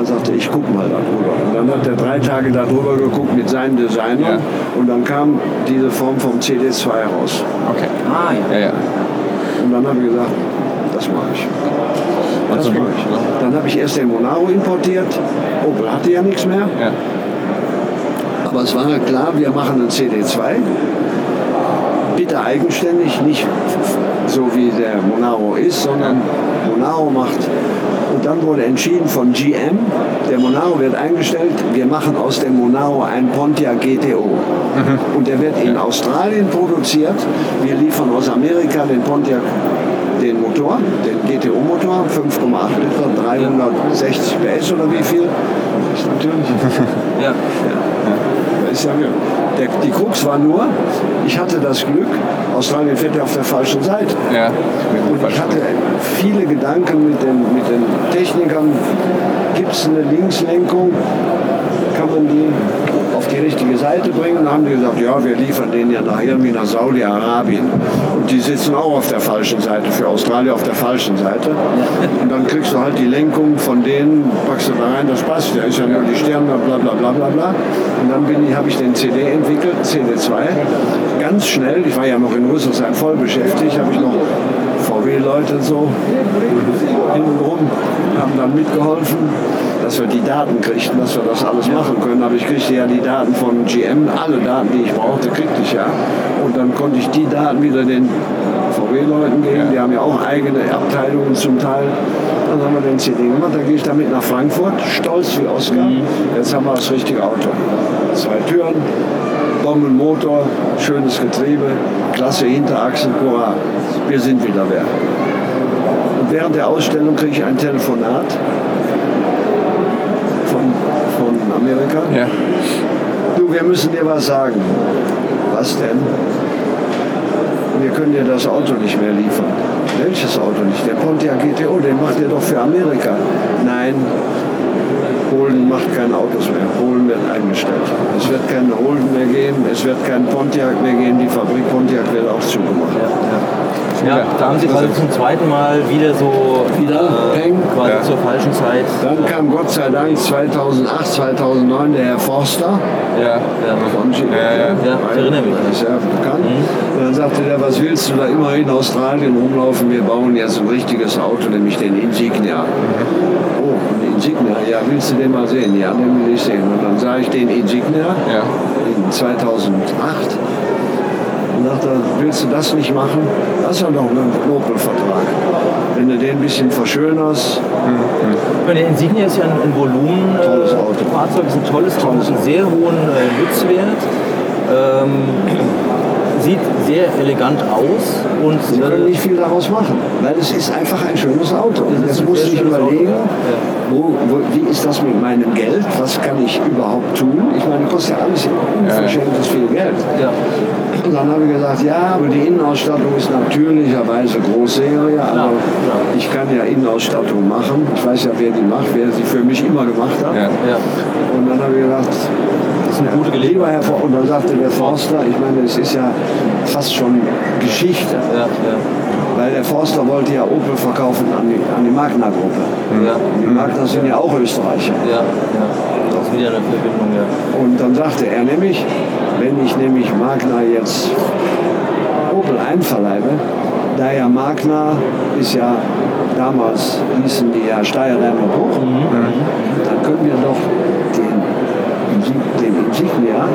er sagte, ich gucke mal darüber. Und dann hat er drei Tage darüber geguckt mit seinem Designer Ja. und dann kam diese Form vom CD2 raus. Okay. Ah, ja. Ja, ja. Und dann habe ich gesagt, das mache ich. Das Also, ich. Dann habe ich erst den Monaro importiert. Opel hatte ja nichts mehr. ja. Aber es war klar, wir machen einen CD2. Bitte eigenständig, nicht so wie der Monaro ist, sondern Monaro macht. Und dann wurde entschieden von GM, der Monaro wird eingestellt, wir machen aus dem Monaro ein Pontiac GTO. Und der wird in Australien produziert. Wir liefern aus Amerika den Pontiac den Motor, den GTO-Motor, 5,8 Liter, 360 PS oder wie viel? Das ist natürlich *laughs* Ja. ist ja mir. Der, die Krux war nur, ich hatte das Glück, Australien fährt ja auf der falschen Seite. ja. Und ich hatte viele Gedanken mit den, mit den Technikern. Gibt es eine Linkslenkung? Kann man die richtige Seite bringen? Dann haben die gesagt, ja, wir liefern den ja nach irgendwie nach Saudi-Arabien. Und die sitzen auch auf der falschen Seite, für Australien auf der falschen Seite. Und dann kriegst du halt die Lenkung von denen, packst du da rein, das passt. Da ist ja nur die Sterne, bla bla bla bla bla. Und dann habe ich den CD entwickelt, CD2. Ganz schnell, ich war ja noch in Rüsselsheim voll beschäftigt, habe ich noch VW-Leute so hintenrum, haben dann mitgeholfen, dass wir die Daten kriegten, dass wir das alles machen können. Aber ich kriegte ja die Daten von GM, alle Daten, die ich brauchte, kriegte ich ja. Und dann konnte ich die Daten wieder den VW-Leuten geben, die haben ja auch eigene Abteilungen zum Teil. Dann haben wir den CD gemacht, dann gehe ich damit nach Frankfurt, stolz wie Oscar. Jetzt haben wir das richtige Auto. Zwei Türen, Bombenmotor, schönes Getriebe, klasse Hinterachsen, hurra, wir sind wieder wer. Und während der Ausstellung kriege ich ein Telefonat von Amerika. Ja. Du, wir müssen dir was sagen. Was denn? Wir können dir das Auto nicht mehr liefern. Welches Auto nicht? Der Pontiac GTO, den macht ihr doch für Amerika. Nein, Polen macht keine Autos mehr. Polen wird eingestellt. Es wird keine Holden mehr geben, es wird kein Pontiac mehr geben. Die Fabrik Pontiac wird auch zugemacht. Ja, da haben sie quasi zum zweiten Mal wieder so wieder äh, quasi Ja. zur falschen Zeit. Dann kam Gott sei Dank 2008, 2009 der Herr Forster. Ja. Ja. Von G- Ja, ja. Ja, ich erinnere mich. Das ist ja bekannt. Und dann sagte der, was willst du da immer in Australien rumlaufen? Wir bauen jetzt ein richtiges Auto, nämlich den Insignia. Oh, ein Insignia, ja, willst du den mal sehen? Ja, den will ich sehen. Und dann sah ich den Insignia Ja. in 2008 und dachte, willst du das nicht machen? Das ist ja doch ein Opel-Vertrag. Wenn du den ein bisschen verschönerst, meine, der Insignia ist ja ein, ein Volumen. Tolles äh, Auto. Fahrzeug ist ein tolles Auto, einen sehr hohen äh, Nutzwert. Ähm, sieht sehr elegant aus und Sie können äh, nicht viel daraus machen, weil es ist einfach ein schönes Auto. Und jetzt muss ich überlegen, Auto, wo, wo, wie ist das mit meinem Geld? Was kann ich überhaupt tun? Ich meine, kostet ja alles unverschämtes viel Geld. ja. Und dann habe ich gesagt, ja, aber die Innenausstattung ist natürlicherweise Großserie, aber ich kann ja Innenausstattung machen. Ich weiß ja, wer die macht, wer sie für mich immer gemacht hat. Ja. Und dann habe ich gesagt, Das ist eine gute Gelegenheit. Herr und dann sagte der Forster, ich meine, es ist ja fast schon Geschichte, Ja, ja, weil der Forster wollte ja Opel verkaufen an die, an die Magna-Gruppe. ja, Die Magna sind ja auch Österreicher. ja, ja. Das ist wieder eine Verbindung, ja. Und dann sagte er nämlich, wenn ich nämlich Magna jetzt Opel einverleibe, da ja Magna ist ja damals hießen die ja Steyr Daimler Bruch, dann können wir doch den, den Insignia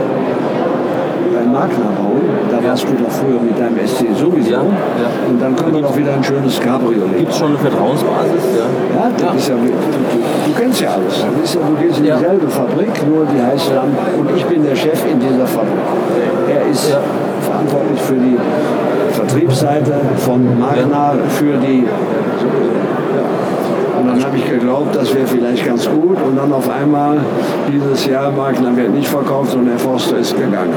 bei Magna bauen. Da warst du doch früher mit deinem SC sowieso. Ja, ja. Und dann können wir doch wieder ein schönes Cabriolet Gibt es schon eine Vertrauensbasis? Ja. ja, Ist ja, du, du, du kennst ja alles. Ist ja, du gehst in dieselbe Fabrik, nur die heißt dann, und ich bin der Chef in dieser Fabrik. Er ist verantwortlich für die Vertriebsseite von Magna, für die. Und dann habe ich geglaubt, das wäre vielleicht ganz gut. Und dann auf einmal dieses Jahr, Magna wird nicht verkauft und der Forster ist gegangen.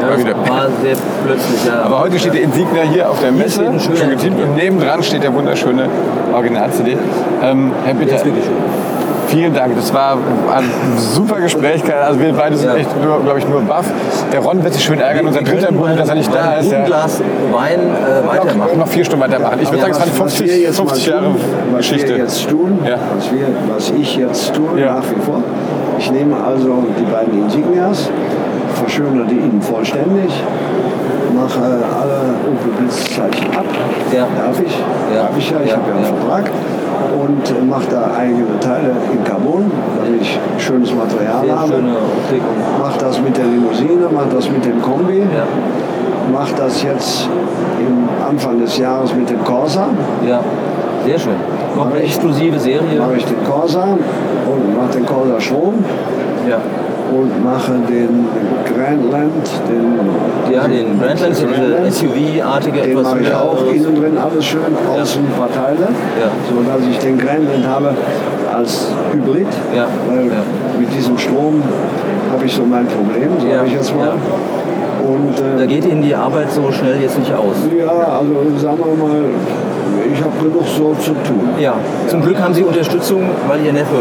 Ja, das war sehr plötzlich, ja. Aber heute steht der Insignia hier auf der Messe. ein Schön getippt. Und nebendran steht der wunderschöne Original-CD. Ähm, Herr Bitter, vielen Dank. Das war ein super Gespräch. Also wir beide sind Ja. echt, glaube ich, nur baff. Der Ron wird sich schön ärgern, unser dritter Bruder, dass er nicht da ist. Ja. Glas Wein äh, Noch, weitermachen. noch vier Stunden weitermachen. Ich würde sagen, es waren 50, wir jetzt 50 mal Jahre tun, was Geschichte. Wir jetzt tun, Ja. was, wir, was ich jetzt tue, Ja. nach wie vor. Ich nehme also die beiden Insignias, verschönere die innen vollständig, mache alle Opel Blitzzeichen ab. Ja. Darf ich? Ja. Darf ich ja, ich habe ja einen. Vertrag. Und äh, mache da eigene Teile in Carbon, damit ich schönes Material Sehr habe. schöne Optik. und- Mach das mit der Limousine, mach das mit dem Kombi, Ja. mach das jetzt im Anfang des Jahres mit dem Corsa. ja, sehr schön. Noch eine exklusive Serie. mache ich den Corsa und mache den Corsa Strom Ja. und mache den Grandland, den, Ja, den Grandland, so diese. SUV-artige den etwas mache ich auch innen drin alles schön, außen paar Teile, Ja. so dass ich den Grandland habe als Hybrid, Ja. weil Ja. mit diesem Strom habe ich so mein Problem, sage Ja. ich jetzt mal. Ja. Und Da äh, geht Ihnen die Arbeit so schnell jetzt nicht aus. ja, also sagen wir mal, ich habe genug so zu tun. Ja, zum Glück haben Sie Unterstützung, weil Ihr Neffe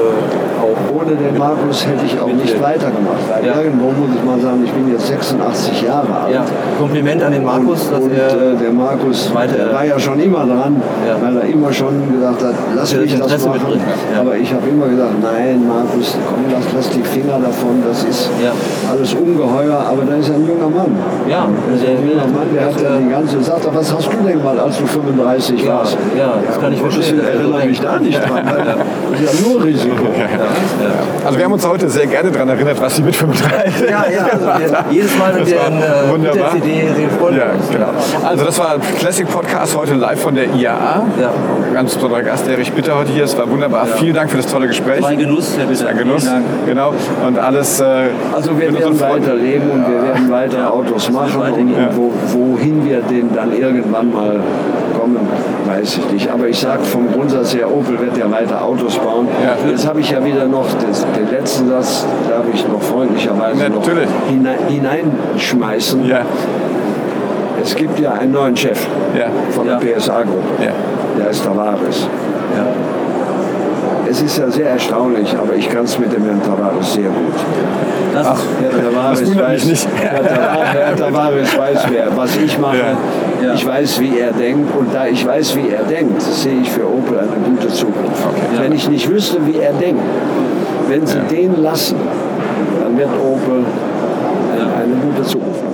auch. Ohne den Markus hätte ich auch nicht weitergemacht. Weil Ja. irgendwo muss ich mal sagen, ich bin jetzt 86 Jahre alt. Ja, Kompliment an den Markus, dass und, er. äh, der Markus weiter- der war ja schon immer dran, Ja. weil er immer schon gesagt hat, lass mich das das machen. ja. Aber ich habe immer gesagt, nein Markus, komm, lass, lass die Finger davon, das ist Ja. alles ungeheuer. Aber da ist ein junger Mann. Ja, ein junger Mann, der hat ja die ganze sagt, er, was hast du denn mal, als du 35 Ja, warst? Ja, das kann ich verstehen. Willen, erinnere mich da nicht dran. weil Das *laughs* ist ja nur Risiko. Also wir haben uns heute sehr gerne daran erinnert, was Sie mit 35 Ja, ja, also wir, jedes Mal mit Das der, war äh, der. CD, wir freuen Ja, genau. Also das war Classic Podcast heute live von der IAA. Ja. Ganz besonderer Gast, Erich Bitter heute hier. Es war wunderbar. Vielen Dank für das tolle Gespräch. War ein Genuss, Herr Bitter. Ein Genuss. Genau. Und alles. Äh, Also wir werden Freunden. weiterleben und wir werden weiter Autos machen und, wo, wohin wir denn dann irgendwann mal weiß ich nicht. Aber ich sage vom Grundsatz her, Opel wird ja weiter Autos bauen. Ja. Jetzt habe ich ja wieder noch das, den letzten Satz, darf ich noch freundlicherweise Ja, noch natürlich. hinein, hineinschmeißen. Ja, Es gibt ja einen neuen Chef ja, von Ja. der PSA-Gruppe. ja. Der ist Tavares es ist ja sehr erstaunlich, aber ich kann es mit dem Herrn Tavares sehr gut. Das Ach, Herr Tavares weiß, nicht. Herr Tavares, Herr Tavares weiß, wer, was ich mache. Ja. Ich weiß, wie er denkt und da ich weiß, wie er denkt, sehe ich für Opel eine gute Zukunft. Okay. Wenn ich nicht wüsste, wie er denkt, wenn sie ja. den lassen, dann wird Opel eine gute Zukunft haben.